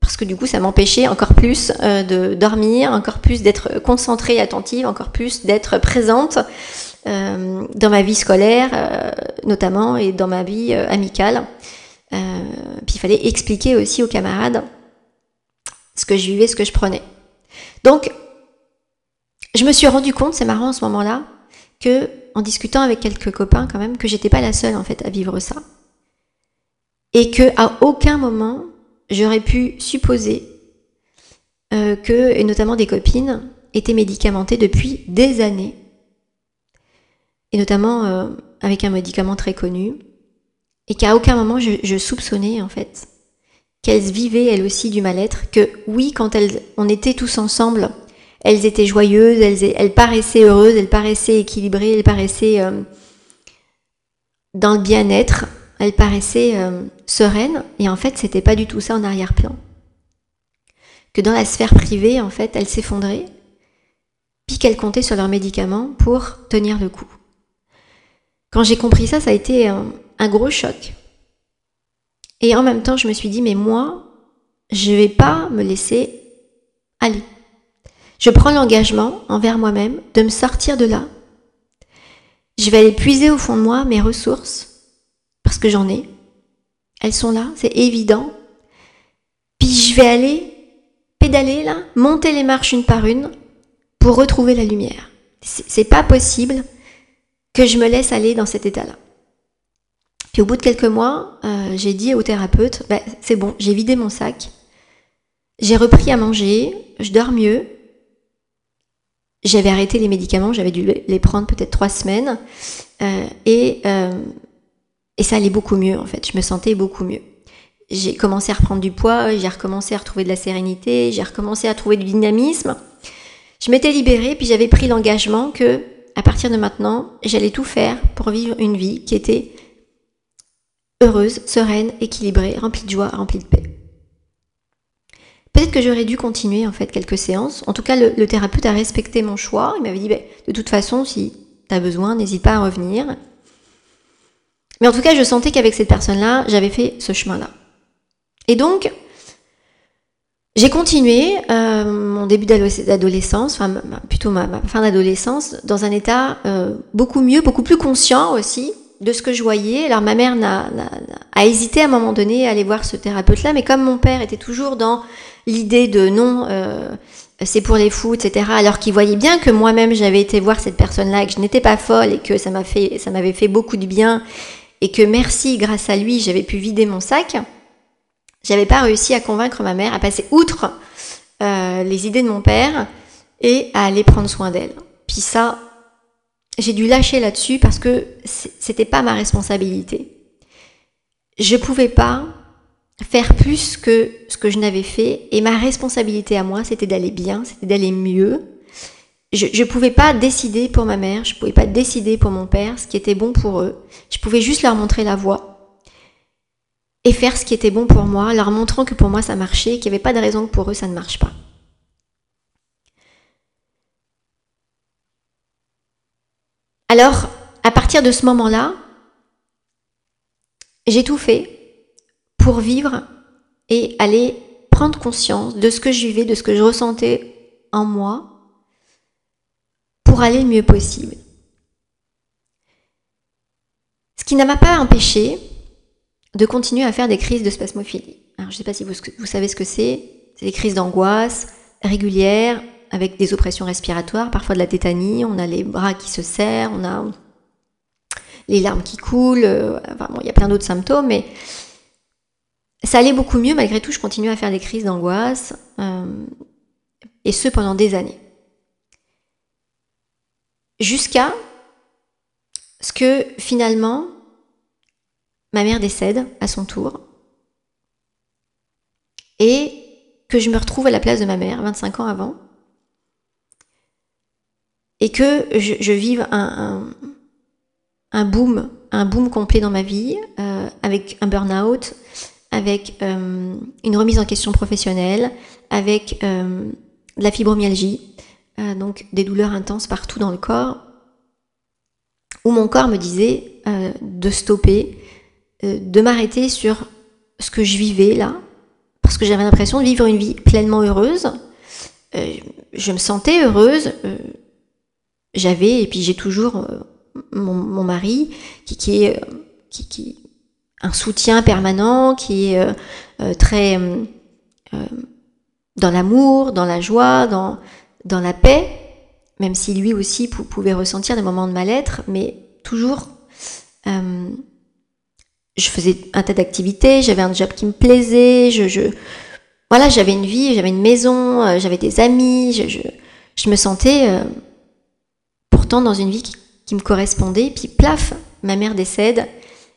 parce parce que du coup, ça m'empêchait encore plus de dormir, encore plus d'être concentrée, attentive, encore plus d'être présente dans ma vie scolaire, notamment, et dans ma vie amicale. puis il fallait expliquer aussi aux camarades ce que je vivais, ce que je prenais. Donc, je me suis rendu compte, c'est marrant en ce moment-là, que en discutant avec quelques copains quand même, que j'étais pas la seule en fait à vivre ça, et que à aucun moment j'aurais pu supposer euh, que, et notamment des copines, étaient médicamentées depuis des années, et notamment euh, avec un médicament très connu, et qu'à aucun moment je, soupçonnais en fait qu'elles vivaient elles aussi du mal-être, que oui, quand elles, on était tous ensemble, elles étaient joyeuses, elles, paraissaient heureuses, elles paraissaient équilibrées, elles paraissaient euh, dans le bien-être, elles paraissaient euh, sereines, et en fait, c'était pas du tout ça en arrière-plan. Que dans la sphère privée, en fait, elles s'effondraient, puis qu'elles comptaient sur leurs médicaments pour tenir le coup. Quand j'ai compris ça, ça a été un gros choc. Et en même temps, je me suis dit, mais moi, je vais pas me laisser aller. Je prends l'engagement envers moi-même de me sortir de là. Je vais aller puiser au fond de moi mes ressources, parce que j'en ai. Elles sont là, c'est évident. Puis je vais aller pédaler là, monter les marches une par une pour retrouver la lumière. C'est pas possible que je me laisse aller dans cet état-là. Puis au bout de quelques mois, euh, j'ai dit au thérapeute, bah, c'est bon, j'ai vidé mon sac, j'ai repris à manger, je dors mieux. J'avais arrêté les médicaments, j'avais dû les prendre peut-être trois semaines, euh, et, euh, et ça allait beaucoup mieux en fait, je me sentais beaucoup mieux. J'ai commencé à reprendre du poids, j'ai recommencé à retrouver de la sérénité, j'ai recommencé à trouver du dynamisme. Je m'étais libérée, puis j'avais pris l'engagement que, à partir de maintenant, j'allais tout faire pour vivre une vie qui était heureuse, sereine, équilibrée, remplie de joie, remplie de paix. Peut-être que j'aurais dû continuer en fait quelques séances. En tout cas, le, thérapeute a respecté mon choix. Il m'avait dit, bah, de toute façon, si tu as besoin, n'hésite pas à revenir. Mais en tout cas, je sentais qu'avec cette personne-là, j'avais fait ce chemin-là. Et donc, j'ai continué euh, mon début d'adolescence, enfin plutôt ma, fin d'adolescence, dans un état euh, beaucoup mieux, beaucoup plus conscient aussi, de ce que je voyais. Alors ma mère a, hésité à un moment donné à aller voir ce thérapeute-là, mais comme mon père était toujours dans l'idée de non, euh, c'est pour les fous, etc. Alors qu'il voyait bien que moi-même j'avais été voir cette personne-là, que je n'étais pas folle et que ça m'a fait, ça m'avait fait beaucoup de bien et que merci, grâce à lui, j'avais pu vider mon sac. J'avais pas réussi à convaincre ma mère à passer outre euh, les idées de mon père et à aller prendre soin d'elle. Puis ça, j'ai dû lâcher là-dessus parce que c'était pas ma responsabilité. Je pouvais pas faire plus que ce que je n'avais fait et ma responsabilité à moi c'était d'aller bien, c'était d'aller mieux. Je ne pouvais pas décider pour ma mère, je pouvais pas décider pour mon père ce qui était bon pour eux. Je pouvais juste leur montrer la voie et faire ce qui était bon pour moi, leur montrant que pour moi ça marchait, qu'il n'y avait pas de raison que pour eux ça ne marche pas. Alors, à partir de ce moment-là, j'ai tout fait pour vivre et aller prendre conscience de ce que je vivais, de ce que je ressentais en moi, pour aller le mieux possible. Ce qui ne m'a pas empêché de continuer à faire des crises de spasmophilie. Alors, je ne sais pas si vous, savez ce que c'est. C'est des crises d'angoisse régulières, avec des oppressions respiratoires, parfois de la tétanie, on a les bras qui se serrent, on a les larmes qui coulent, euh, enfin bon, il y a plein d'autres symptômes, mais ça allait beaucoup mieux, malgré tout, je continuais à faire des crises d'angoisse, euh, et ce pendant des années. Jusqu'à ce que finalement, ma mère décède à son tour, et que je me retrouve à la place de ma mère, 25 ans avant, et que je, vive un, un, boom, un boom complet dans ma vie, euh, avec un burn-out, avec euh, une remise en question professionnelle, avec euh, de la fibromyalgie, donc des douleurs intenses partout dans le corps, où mon corps me disait de stopper, de m'arrêter sur ce que je vivais là, parce que j'avais l'impression de vivre une vie pleinement heureuse. Euh, je me sentais heureuse. Euh, j'avais, et puis j'ai toujours euh, mon, mari qui, qui est qui, qui, un soutien permanent, qui est très dans l'amour, dans la joie, dans, dans la paix, même si lui aussi pouvait ressentir des moments de mal-être, mais toujours je faisais un tas d'activités, j'avais un job qui me plaisait, je, voilà, j'avais une vie, j'avais une maison, euh, j'avais des amis, je, me sentais euh, pourtant dans une vie qui, me correspondait, puis plaf, ma mère décède,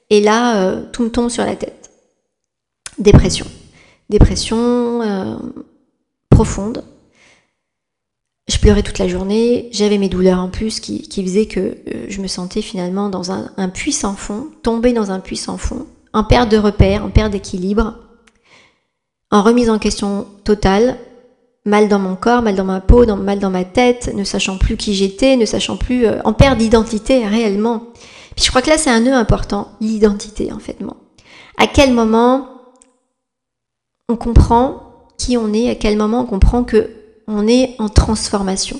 et là, euh, tout me tombe sur la tête. Dépression. Dépression profonde. Je pleurais toute la journée, j'avais mes douleurs en plus qui, qui faisaient que euh, je me sentais finalement dans un, puits sans fond, tombée dans un puits sans fond, en perte de repères, en perte d'équilibre, en remise en question totale, mal dans mon corps, mal dans ma peau, mal dans ma tête, ne sachant plus qui j'étais, ne sachant plus, euh, en perte d'identité réellement. Puis je crois que là c'est un nœud important, l'identité en fait. À quel moment on comprend qui on est, à quel moment on comprend que on est en transformation.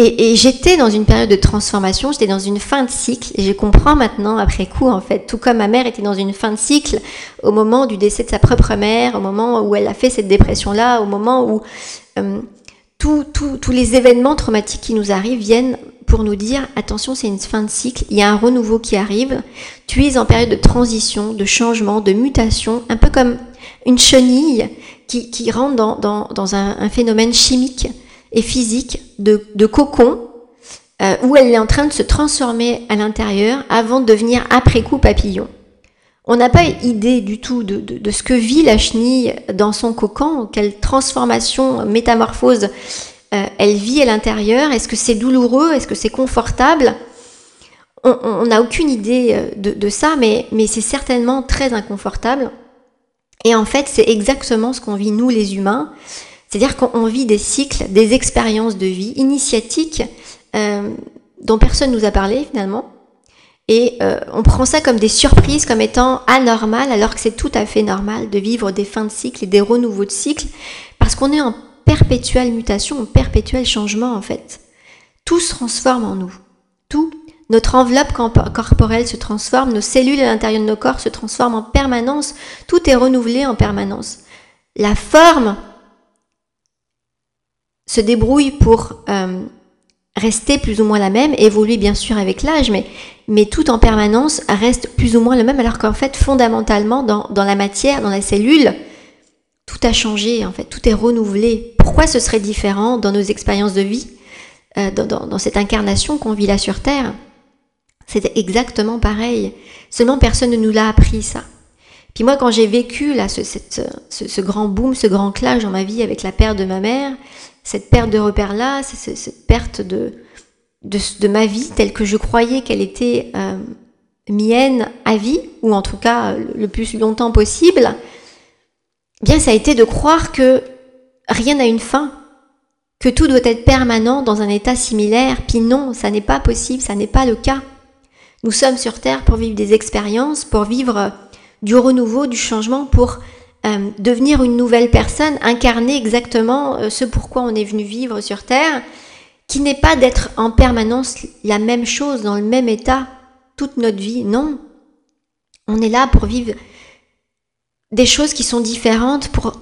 Et, j'étais dans une période de transformation, j'étais dans une fin de cycle, et je comprends maintenant, après coup, en fait, tout comme ma mère était dans une fin de cycle au moment du décès de sa propre mère, au moment où elle a fait cette dépression-là, au moment où euh, tous les événements traumatiques qui nous arrivent viennent pour nous dire, attention, c'est une fin de cycle, il y a un renouveau qui arrive, tu es en période de transition, de changement, de mutation, un peu comme une chenille qui, rentre dans, un, phénomène chimique et physique de, cocon, euh, où elle est en train de se transformer à l'intérieur avant de devenir après coup papillon. On n'a pas idée du tout de, ce que vit la chenille dans son cocon, quelle transformation, métamorphose euh, elle vit à l'intérieur. Est-ce que c'est douloureux? Est-ce que c'est confortable? On n'a aucune idée euh, de, ça, mais c'est certainement très inconfortable. Et en fait, c'est exactement ce qu'on vit nous les humains. C'est-à-dire qu'on vit des cycles, des expériences de vie initiatiques euh, dont personne nous a parlé finalement. Et euh, on prend ça comme des surprises, comme étant anormal, alors que c'est tout à fait normal de vivre des fins de cycle et des renouveaux de cycle, parce qu'on est en perpétuelle mutation, en perpétuel changement en fait. Tout se transforme en nous. Tout notre enveloppe corporelle se transforme, nos cellules à l'intérieur de nos corps se transforment en permanence, tout est renouvelé en permanence. La forme se débrouille pour euh, rester plus ou moins la même, évoluer bien sûr avec l'âge, mais, tout en permanence reste plus ou moins le même, alors qu'en fait, fondamentalement, dans, la matière, dans la cellule, tout a changé, en fait, tout est renouvelé. Pourquoi ce serait différent dans nos expériences de vie, euh, dans cette incarnation qu'on vit là sur Terre? C'était exactement pareil. Seulement personne ne nous l'a appris ça. Puis moi, quand j'ai vécu là ce, grand boom, ce grand clash dans ma vie avec la perte de ma mère, cette perte de repères-là, cette perte de, de, ma vie telle que je croyais qu'elle était euh, mienne à vie, ou en tout cas le plus longtemps possible, eh bien ça a été de croire que rien n'a une fin, que tout doit être permanent dans un état similaire. Puis non, ça n'est pas possible, ça n'est pas le cas. Nous sommes sur Terre pour vivre des expériences, pour vivre euh, du renouveau, du changement, pour euh, devenir une nouvelle personne, incarner exactement euh, ce pourquoi on est venu vivre sur Terre, qui n'est pas d'être en permanence la même chose, dans le même état, toute notre vie. Non. On est là pour vivre des choses qui sont différentes, pour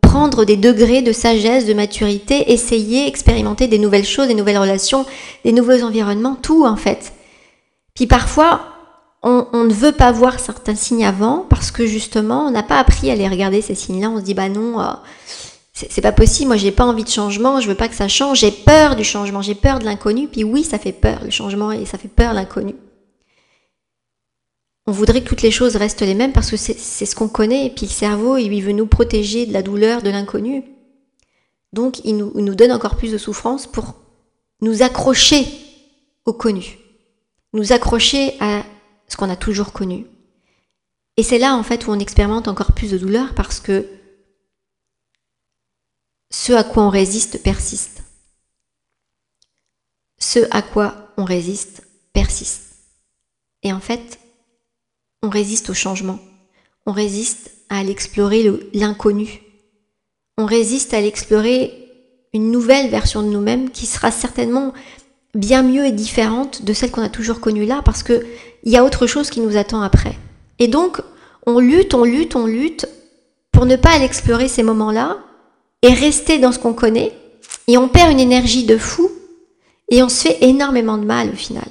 prendre des degrés de sagesse, de maturité, essayer, expérimenter des nouvelles choses, des nouvelles relations, des nouveaux environnements, tout en fait. Puis parfois, on, ne veut pas voir certains signes avant parce que justement, on n'a pas appris à les regarder ces signes-là. On se dit bah non, euh, c'est pas possible. Moi, j'ai pas envie de changement. Je veux pas que ça change. J'ai peur du changement. J'ai peur de l'inconnu. Puis oui, ça fait peur le changement et ça fait peur l'inconnu. On voudrait que toutes les choses restent les mêmes parce que c'est ce qu'on connaît. Et puis le cerveau, il veut nous protéger de la douleur, de l'inconnu. Donc, il nous, il nous donne encore plus de souffrance pour nous accrocher au connu nous accrocher à ce qu'on a toujours connu. Et c'est là en fait où on expérimente encore plus de douleur parce que ce à quoi on résiste persiste. Ce à quoi on résiste persiste. Et en fait, on résiste au changement. On résiste à l'explorer l'inconnu. On résiste à l'explorer une nouvelle version de nous-mêmes qui sera certainement bien mieux et différente de celle qu'on a toujours connue là parce que il y a autre chose qui nous attend après. Et donc, on lutte, on lutte, on lutte pour ne pas aller explorer ces moments-là et rester dans ce qu'on connaît et on perd une énergie de fou et on se fait énormément de mal au final.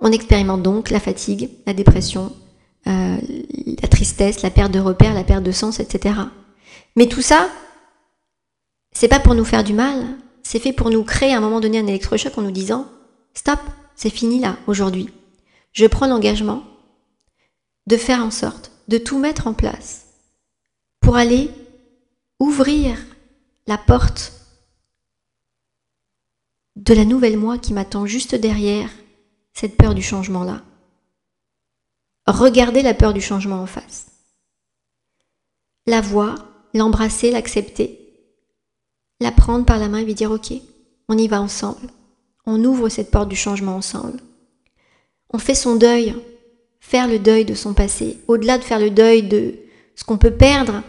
On expérimente donc la fatigue, la dépression, euh, la tristesse, la perte de repères, la perte de sens, etc. Mais tout ça, c'est pas pour nous faire du mal, c'est fait pour nous créer à un moment donné un électrochoc en nous disant Stop, c'est fini là, aujourd'hui. Je prends l'engagement de faire en sorte de tout mettre en place pour aller ouvrir la porte de la nouvelle moi qui m'attend juste derrière cette peur du changement-là. Regardez la peur du changement en face. La voir, l'embrasser, l'accepter, la prendre par la main et lui dire ok, on y va ensemble. On ouvre cette porte du changement ensemble. On fait son deuil, faire le deuil de son passé, au-delà de faire le deuil de ce qu'on peut perdre,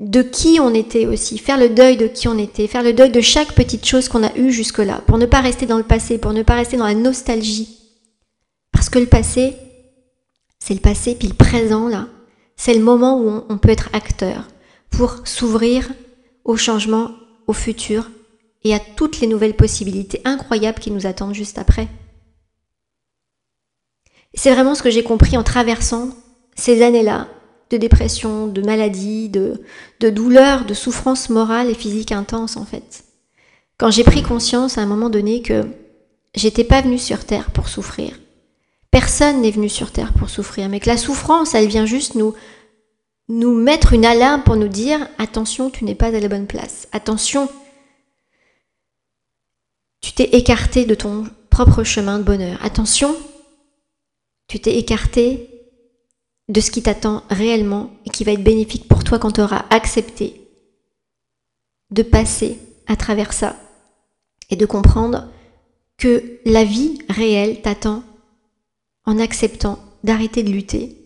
de qui on était aussi, faire le deuil de qui on était, faire le deuil de chaque petite chose qu'on a eue jusque-là, pour ne pas rester dans le passé, pour ne pas rester dans la nostalgie. Parce que le passé, c'est le passé, puis le présent, là, c'est le moment où on, peut être acteur pour s'ouvrir au changement, au futur et à toutes les nouvelles possibilités incroyables qui nous attendent juste après. C'est vraiment ce que j'ai compris en traversant ces années-là de dépression, de maladie, de, de douleur, de souffrance morale et physique intense en fait. Quand j'ai pris conscience à un moment donné que j'étais pas venue sur Terre pour souffrir. Personne n'est venu sur Terre pour souffrir, mais que la souffrance, elle vient juste nous, nous mettre une alarme pour nous dire attention, tu n'es pas à la bonne place. Attention, tu t'es écarté de ton propre chemin de bonheur. Attention, tu t'es écarté de ce qui t'attend réellement et qui va être bénéfique pour toi quand tu auras accepté de passer à travers ça et de comprendre que la vie réelle t'attend en acceptant d'arrêter de lutter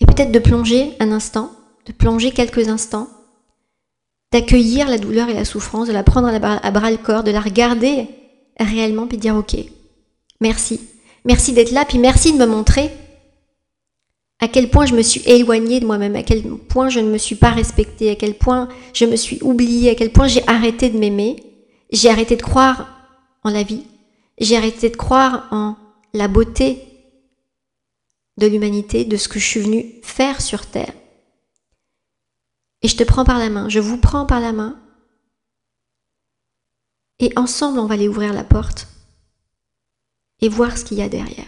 et peut-être de plonger un instant, de plonger quelques instants, d'accueillir la douleur et la souffrance, de la prendre à bras le corps, de la regarder réellement puis dire ok, merci, merci d'être là, puis merci de me montrer à quel point je me suis éloignée de moi-même, à quel point je ne me suis pas respectée, à quel point je me suis oubliée, à quel point j'ai arrêté de m'aimer, j'ai arrêté de croire en la vie, j'ai arrêté de croire en la beauté de l'humanité, de ce que je suis venue faire sur Terre. Et je te prends par la main, je vous prends par la main, et ensemble on va aller ouvrir la porte et voir ce qu'il y a derrière.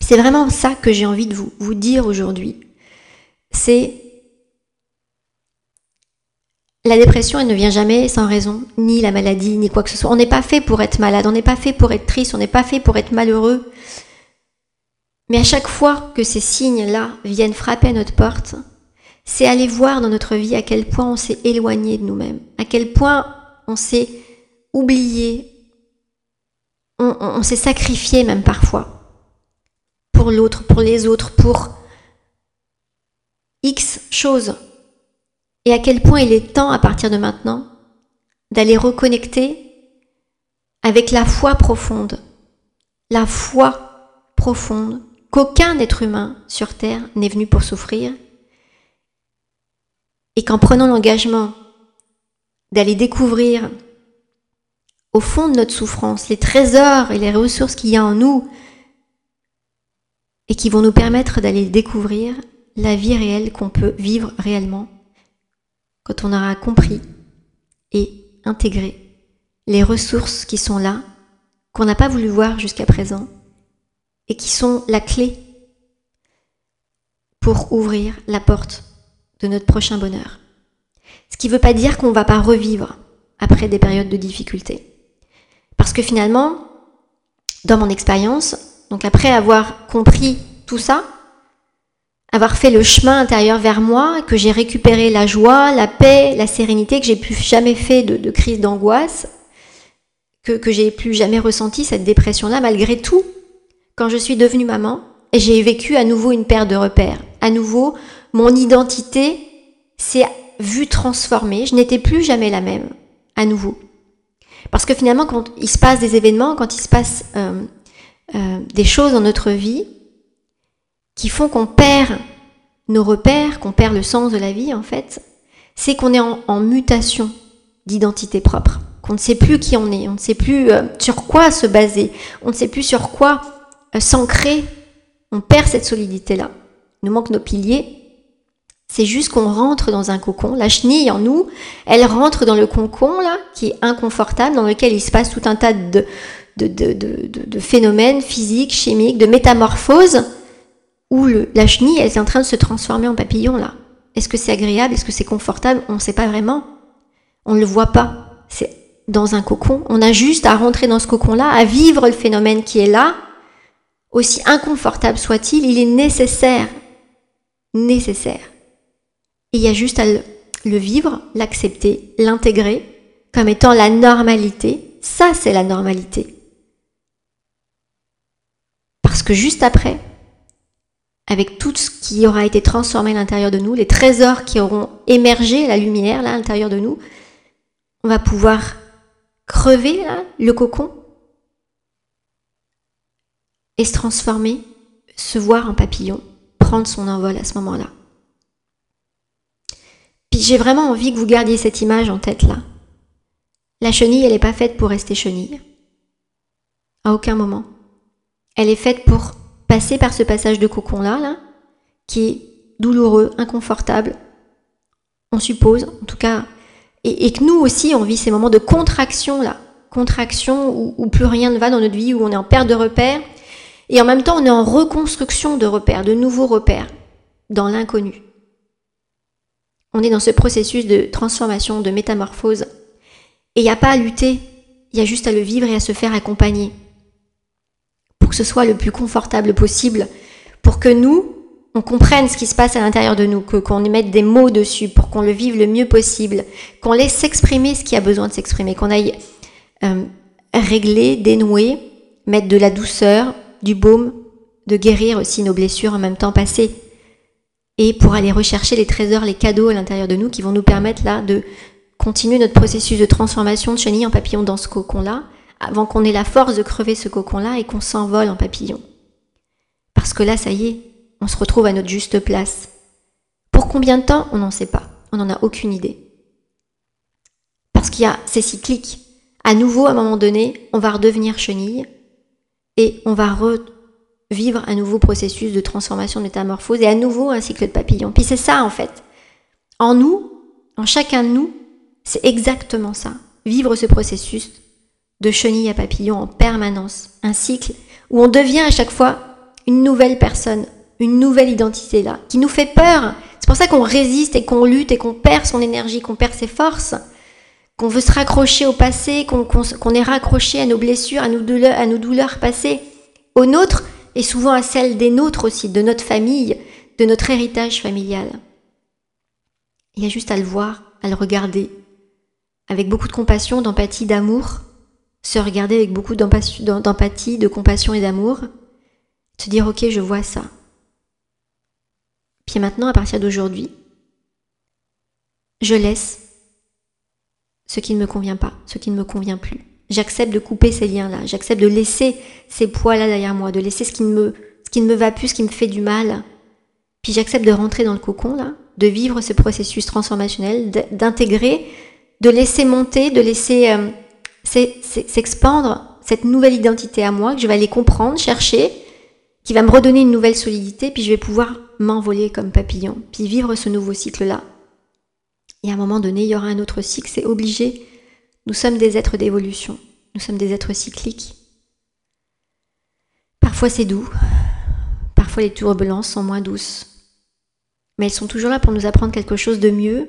C'est vraiment ça que j'ai envie de vous, vous dire aujourd'hui. C'est la dépression, elle ne vient jamais sans raison, ni la maladie, ni quoi que ce soit. On n'est pas fait pour être malade, on n'est pas fait pour être triste, on n'est pas fait pour être malheureux. Mais à chaque fois que ces signes-là viennent frapper à notre porte, c'est aller voir dans notre vie à quel point on s'est éloigné de nous-mêmes, à quel point on s'est oublié, on s'est sacrifié même parfois pour l'autre, pour les autres, pour X choses. Et à quel point il est temps à partir de maintenant d'aller reconnecter avec la foi profonde, la foi profonde qu'aucun être humain sur Terre n'est venu pour souffrir, et qu'en prenant l'engagement d'aller découvrir au fond de notre souffrance les trésors et les ressources qu'il y a en nous et qui vont nous permettre d'aller découvrir la vie réelle qu'on peut vivre réellement quand on aura compris et intégré les ressources qui sont là, qu'on n'a pas voulu voir jusqu'à présent, et qui sont la clé pour ouvrir la porte de notre prochain bonheur. Ce qui ne veut pas dire qu'on ne va pas revivre après des périodes de difficulté. Parce que finalement, dans mon expérience, donc après avoir compris tout ça, avoir fait le chemin intérieur vers moi, que j'ai récupéré la joie, la paix, la sérénité, que j'ai plus jamais fait de, crise d'angoisse, que, que j'ai plus jamais ressenti cette dépression-là, malgré tout, quand je suis devenue maman, j'ai vécu à nouveau une paire de repères. À nouveau, mon identité s'est vue transformée. Je n'étais plus jamais la même, à nouveau. Parce que finalement, quand il se passe des événements, quand il se passe euh, euh, des choses dans notre vie qui font qu'on perd nos repères, qu'on perd le sens de la vie, en fait, c'est qu'on est en, mutation d'identité propre, qu'on ne sait plus qui on est, on ne sait plus euh, sur quoi se baser, on ne sait plus sur quoi s'ancrer, on perd cette solidité-là. Il nous manque nos piliers, c'est juste qu'on rentre dans un cocon. La chenille en nous, elle rentre dans le cocon là, qui est inconfortable, dans lequel il se passe tout un tas de, de, de, de phénomènes physiques, chimiques, de métamorphoses, où la chenille, elle est en train de se transformer en papillon là. Est-ce que c'est agréable? Est-ce que c'est confortable? On ne sait pas vraiment. On ne le voit pas. C'est dans un cocon. On a juste à rentrer dans ce cocon-là, à vivre le phénomène qui est là. Aussi inconfortable soit-il, il est nécessaire. Nécessaire. Il y a juste à le, vivre, l'accepter, l'intégrer comme étant la normalité. Ça, c'est la normalité. Parce que juste après, avec tout ce qui aura été transformé à l'intérieur de nous, les trésors qui auront émergé, la lumière là à l'intérieur de nous, on va pouvoir crever le cocon et se transformer, se voir en papillon, prendre son envol à ce moment-là. Puis j'ai vraiment envie que vous gardiez cette image en tête là. La chenille, elle n'est pas faite pour rester chenille. À aucun moment. Elle est faite pour passer par ce passage de cocon là, là, qui est douloureux, inconfortable. On suppose, en tout cas, et, que nous aussi, on vit ces moments de contraction là, contraction où, où, plus rien ne va dans notre vie, où on est en perte de repères, et en même temps, on est en reconstruction de repères, de nouveaux repères, dans l'inconnu. On est dans ce processus de transformation, de métamorphose. Et il n'y a pas à lutter, il y a juste à le vivre et à se faire accompagner. Pour que ce soit le plus confortable possible, pour que nous, on comprenne ce qui se passe à l'intérieur de nous, qu'on y mette des mots dessus, pour qu'on le vive le mieux possible, qu'on laisse s'exprimer ce qui a besoin de s'exprimer, qu'on aille euh, régler, dénouer, mettre de la douceur, du baume, de guérir aussi nos blessures en même temps passées et pour aller rechercher les trésors, les cadeaux à l'intérieur de nous qui vont nous permettre là de continuer notre processus de transformation de chenille en papillon dans ce cocon-là, avant qu'on ait la force de crever ce cocon-là et qu'on s'envole en papillon. Parce que là, ça y est, on se retrouve à notre juste place. Pour combien de temps? On n'en sait pas. On n'en a aucune idée. Parce qu'il y a, c'est cyclique. À nouveau, à un moment donné, on va redevenir chenille et on va re vivre un nouveau processus de transformation, de métamorphose et à nouveau un cycle de papillon. Puis c'est ça en fait. En nous, en chacun de nous, c'est exactement ça. Vivre ce processus de chenille à papillon en permanence. Un cycle où on devient à chaque fois une nouvelle personne, une nouvelle identité là, qui nous fait peur. C'est pour ça qu'on résiste et qu'on lutte et qu'on perd son énergie, qu'on perd ses forces, qu'on veut se raccrocher au passé, qu'on est raccroché à nos blessures, à nos douleurs, passées, aux nôtres, et souvent à celle des nôtres aussi, de notre famille, de notre héritage familial. Il y a juste à le voir, à le regarder, avec beaucoup de compassion, d'empathie, d'amour, se regarder avec beaucoup d'empathie, de compassion et d'amour, se dire ok, je vois ça. Puis maintenant, à partir d'aujourd'hui, je laisse ce qui ne me convient pas, ce qui ne me convient plus. J'accepte de couper ces liens-là. J'accepte de laisser ces poids-là derrière moi, de laisser ce qui, ne me, ce qui ne me va plus, ce qui me fait du mal. Puis j'accepte de rentrer dans le cocon, là, de vivre ce processus transformationnel, d'intégrer, de laisser monter, de laisser euh, s'expandre cette nouvelle identité à moi, que je vais aller comprendre, chercher, qui va me redonner une nouvelle solidité, puis je vais pouvoir m'envoler comme papillon, puis vivre ce nouveau cycle-là. Et à un moment donné, il y aura un autre cycle, c'est obligé. Nous sommes des êtres d'évolution, nous sommes des êtres cycliques. Parfois c'est doux, parfois les turbulences sont moins douces, mais elles sont toujours là pour nous apprendre quelque chose de mieux,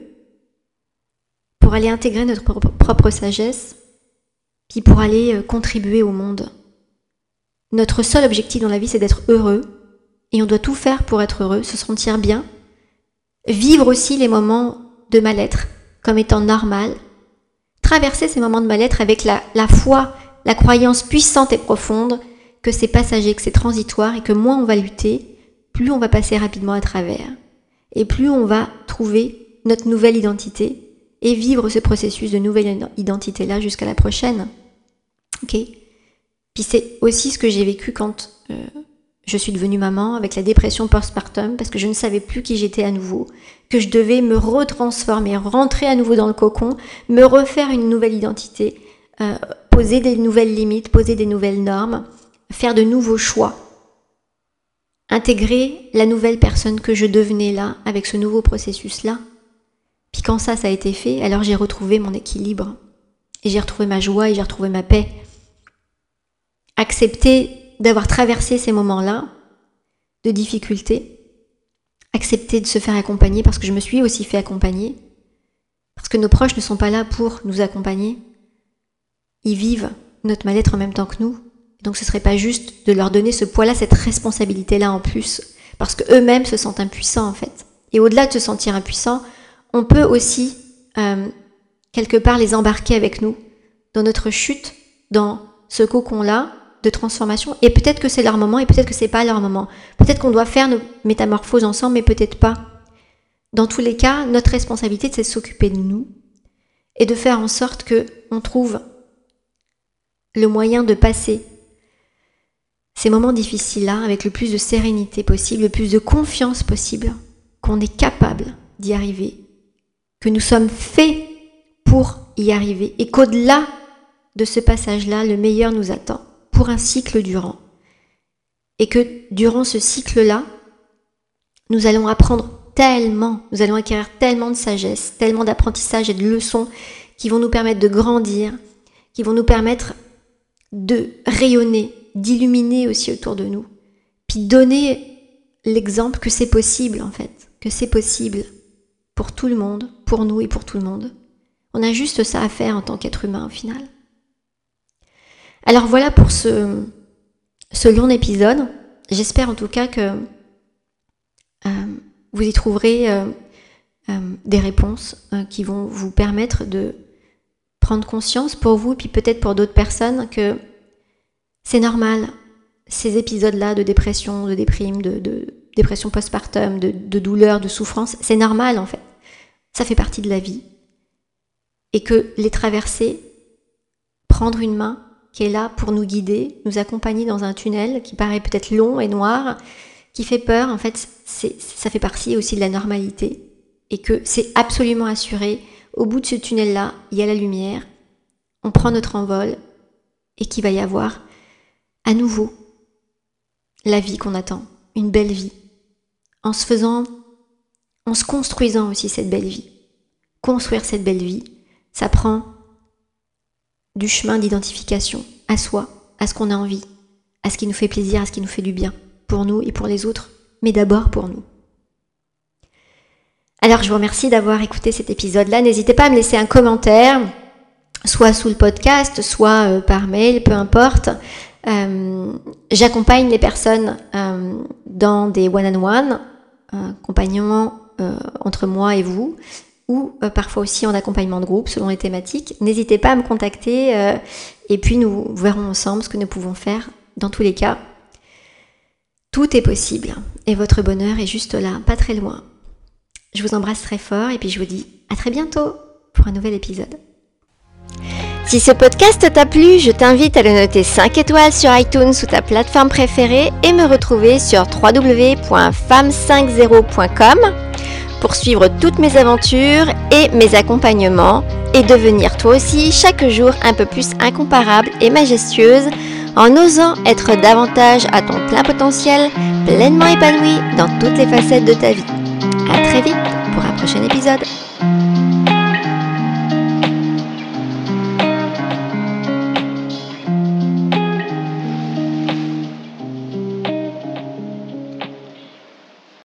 pour aller intégrer notre propre sagesse, puis pour aller euh, contribuer au monde. Notre seul objectif dans la vie, c'est d'être heureux, et on doit tout faire pour être heureux, se sentir bien, vivre aussi les moments de mal-être comme étant normal, traverser ces moments de mal-être avec la, foi, la croyance puissante et profonde que c'est passager, que c'est transitoire et que moins on va lutter, plus on va passer rapidement à travers. Et plus on va trouver notre nouvelle identité et vivre ce processus de nouvelle identité-là jusqu'à la prochaine. Ok? Puis c'est aussi ce que j'ai vécu quand euh, je suis devenue maman avec la dépression postpartum parce que je ne savais plus qui j'étais à nouveau, que je devais me retransformer, rentrer à nouveau dans le cocon, me refaire une nouvelle identité, euh, poser des nouvelles limites, poser des nouvelles normes, faire de nouveaux choix, intégrer la nouvelle personne que je devenais là avec ce nouveau processus-là. Puis quand ça, ça a été fait, alors j'ai retrouvé mon équilibre et j'ai retrouvé ma joie et j'ai retrouvé ma paix. Accepter d'avoir traversé ces moments-là de difficulté, accepter de se faire accompagner parce que je me suis aussi fait accompagner, parce que nos proches ne sont pas là pour nous accompagner, ils vivent notre mal-être en même temps que nous, donc ce serait pas juste de leur donner ce poids-là, cette responsabilité-là en plus, parce qu'eux-mêmes se sentent impuissants en fait. Et au-delà de se sentir impuissants, on peut aussi euh, quelque part les embarquer avec nous dans notre chute, dans ce cocon-là, de transformation et peut-être que c'est leur moment et peut-être que c'est pas leur moment. Peut-être qu'on doit faire nos métamorphoses ensemble mais peut-être pas. Dans tous les cas, notre responsabilité c'est de s'occuper de nous et de faire en sorte que on trouve le moyen de passer ces moments difficiles-là avec le plus de sérénité possible, le plus de confiance possible, qu'on est capable d'y arriver, que nous sommes faits pour y arriver et qu'au-delà de ce passage-là, le meilleur nous attend pour un cycle durant. Et que durant ce cycle-là, nous allons apprendre tellement, nous allons acquérir tellement de sagesse, tellement d'apprentissage et de leçons qui vont nous permettre de grandir, qui vont nous permettre de rayonner, d'illuminer aussi autour de nous, puis donner l'exemple que c'est possible en fait, que c'est possible pour tout le monde, pour nous et pour tout le monde. On a juste ça à faire en tant qu'être humain au final. Alors voilà pour ce, ce long épisode. J'espère en tout cas que euh, vous y trouverez euh, euh, des réponses qui vont vous permettre de prendre conscience pour vous, puis peut-être pour d'autres personnes, que c'est normal, ces épisodes-là de dépression, de déprime, de, dépression postpartum, de, de douleur, de souffrance, c'est normal en fait. Ça fait partie de la vie. Et que les traverser, prendre une main, qui est là pour nous guider, nous accompagner dans un tunnel qui paraît peut-être long et noir, qui fait peur, en fait, ça fait partie aussi de la normalité et que c'est absolument assuré. Au bout de ce tunnel-là, il y a la lumière, on prend notre envol et qu'il va y avoir à nouveau la vie qu'on attend, une belle vie, en se faisant, en se construisant aussi cette belle vie. Construire cette belle vie, ça prend du chemin d'identification à soi, à ce qu'on a envie, à ce qui nous fait plaisir, à ce qui nous fait du bien, pour nous et pour les autres, mais d'abord pour nous. Alors je vous remercie d'avoir écouté cet épisode-là. N'hésitez pas à me laisser un commentaire, soit sous le podcast, soit euh, par mail, peu importe. Euh, j'accompagne les personnes euh, dans des one-on-one, accompagnement entre moi et vous, ou euh, parfois aussi en accompagnement de groupe selon les thématiques. N'hésitez pas à me contacter euh, et puis nous verrons ensemble ce que nous pouvons faire. Dans tous les cas, tout est possible et votre bonheur est juste là, pas très loin. Je vous embrasse très fort et puis je vous dis à très bientôt pour un nouvel épisode. Si ce podcast t'a plu, je t'invite à le noter 5 étoiles sur iTunes ou ta plateforme préférée et me retrouver sur www.femme50.com pour suivre toutes mes aventures et mes accompagnements et devenir toi aussi chaque jour un peu plus incomparable et majestueuse en osant être davantage à ton plein potentiel, pleinement épanoui dans toutes les facettes de ta vie. À très vite pour un prochain épisode.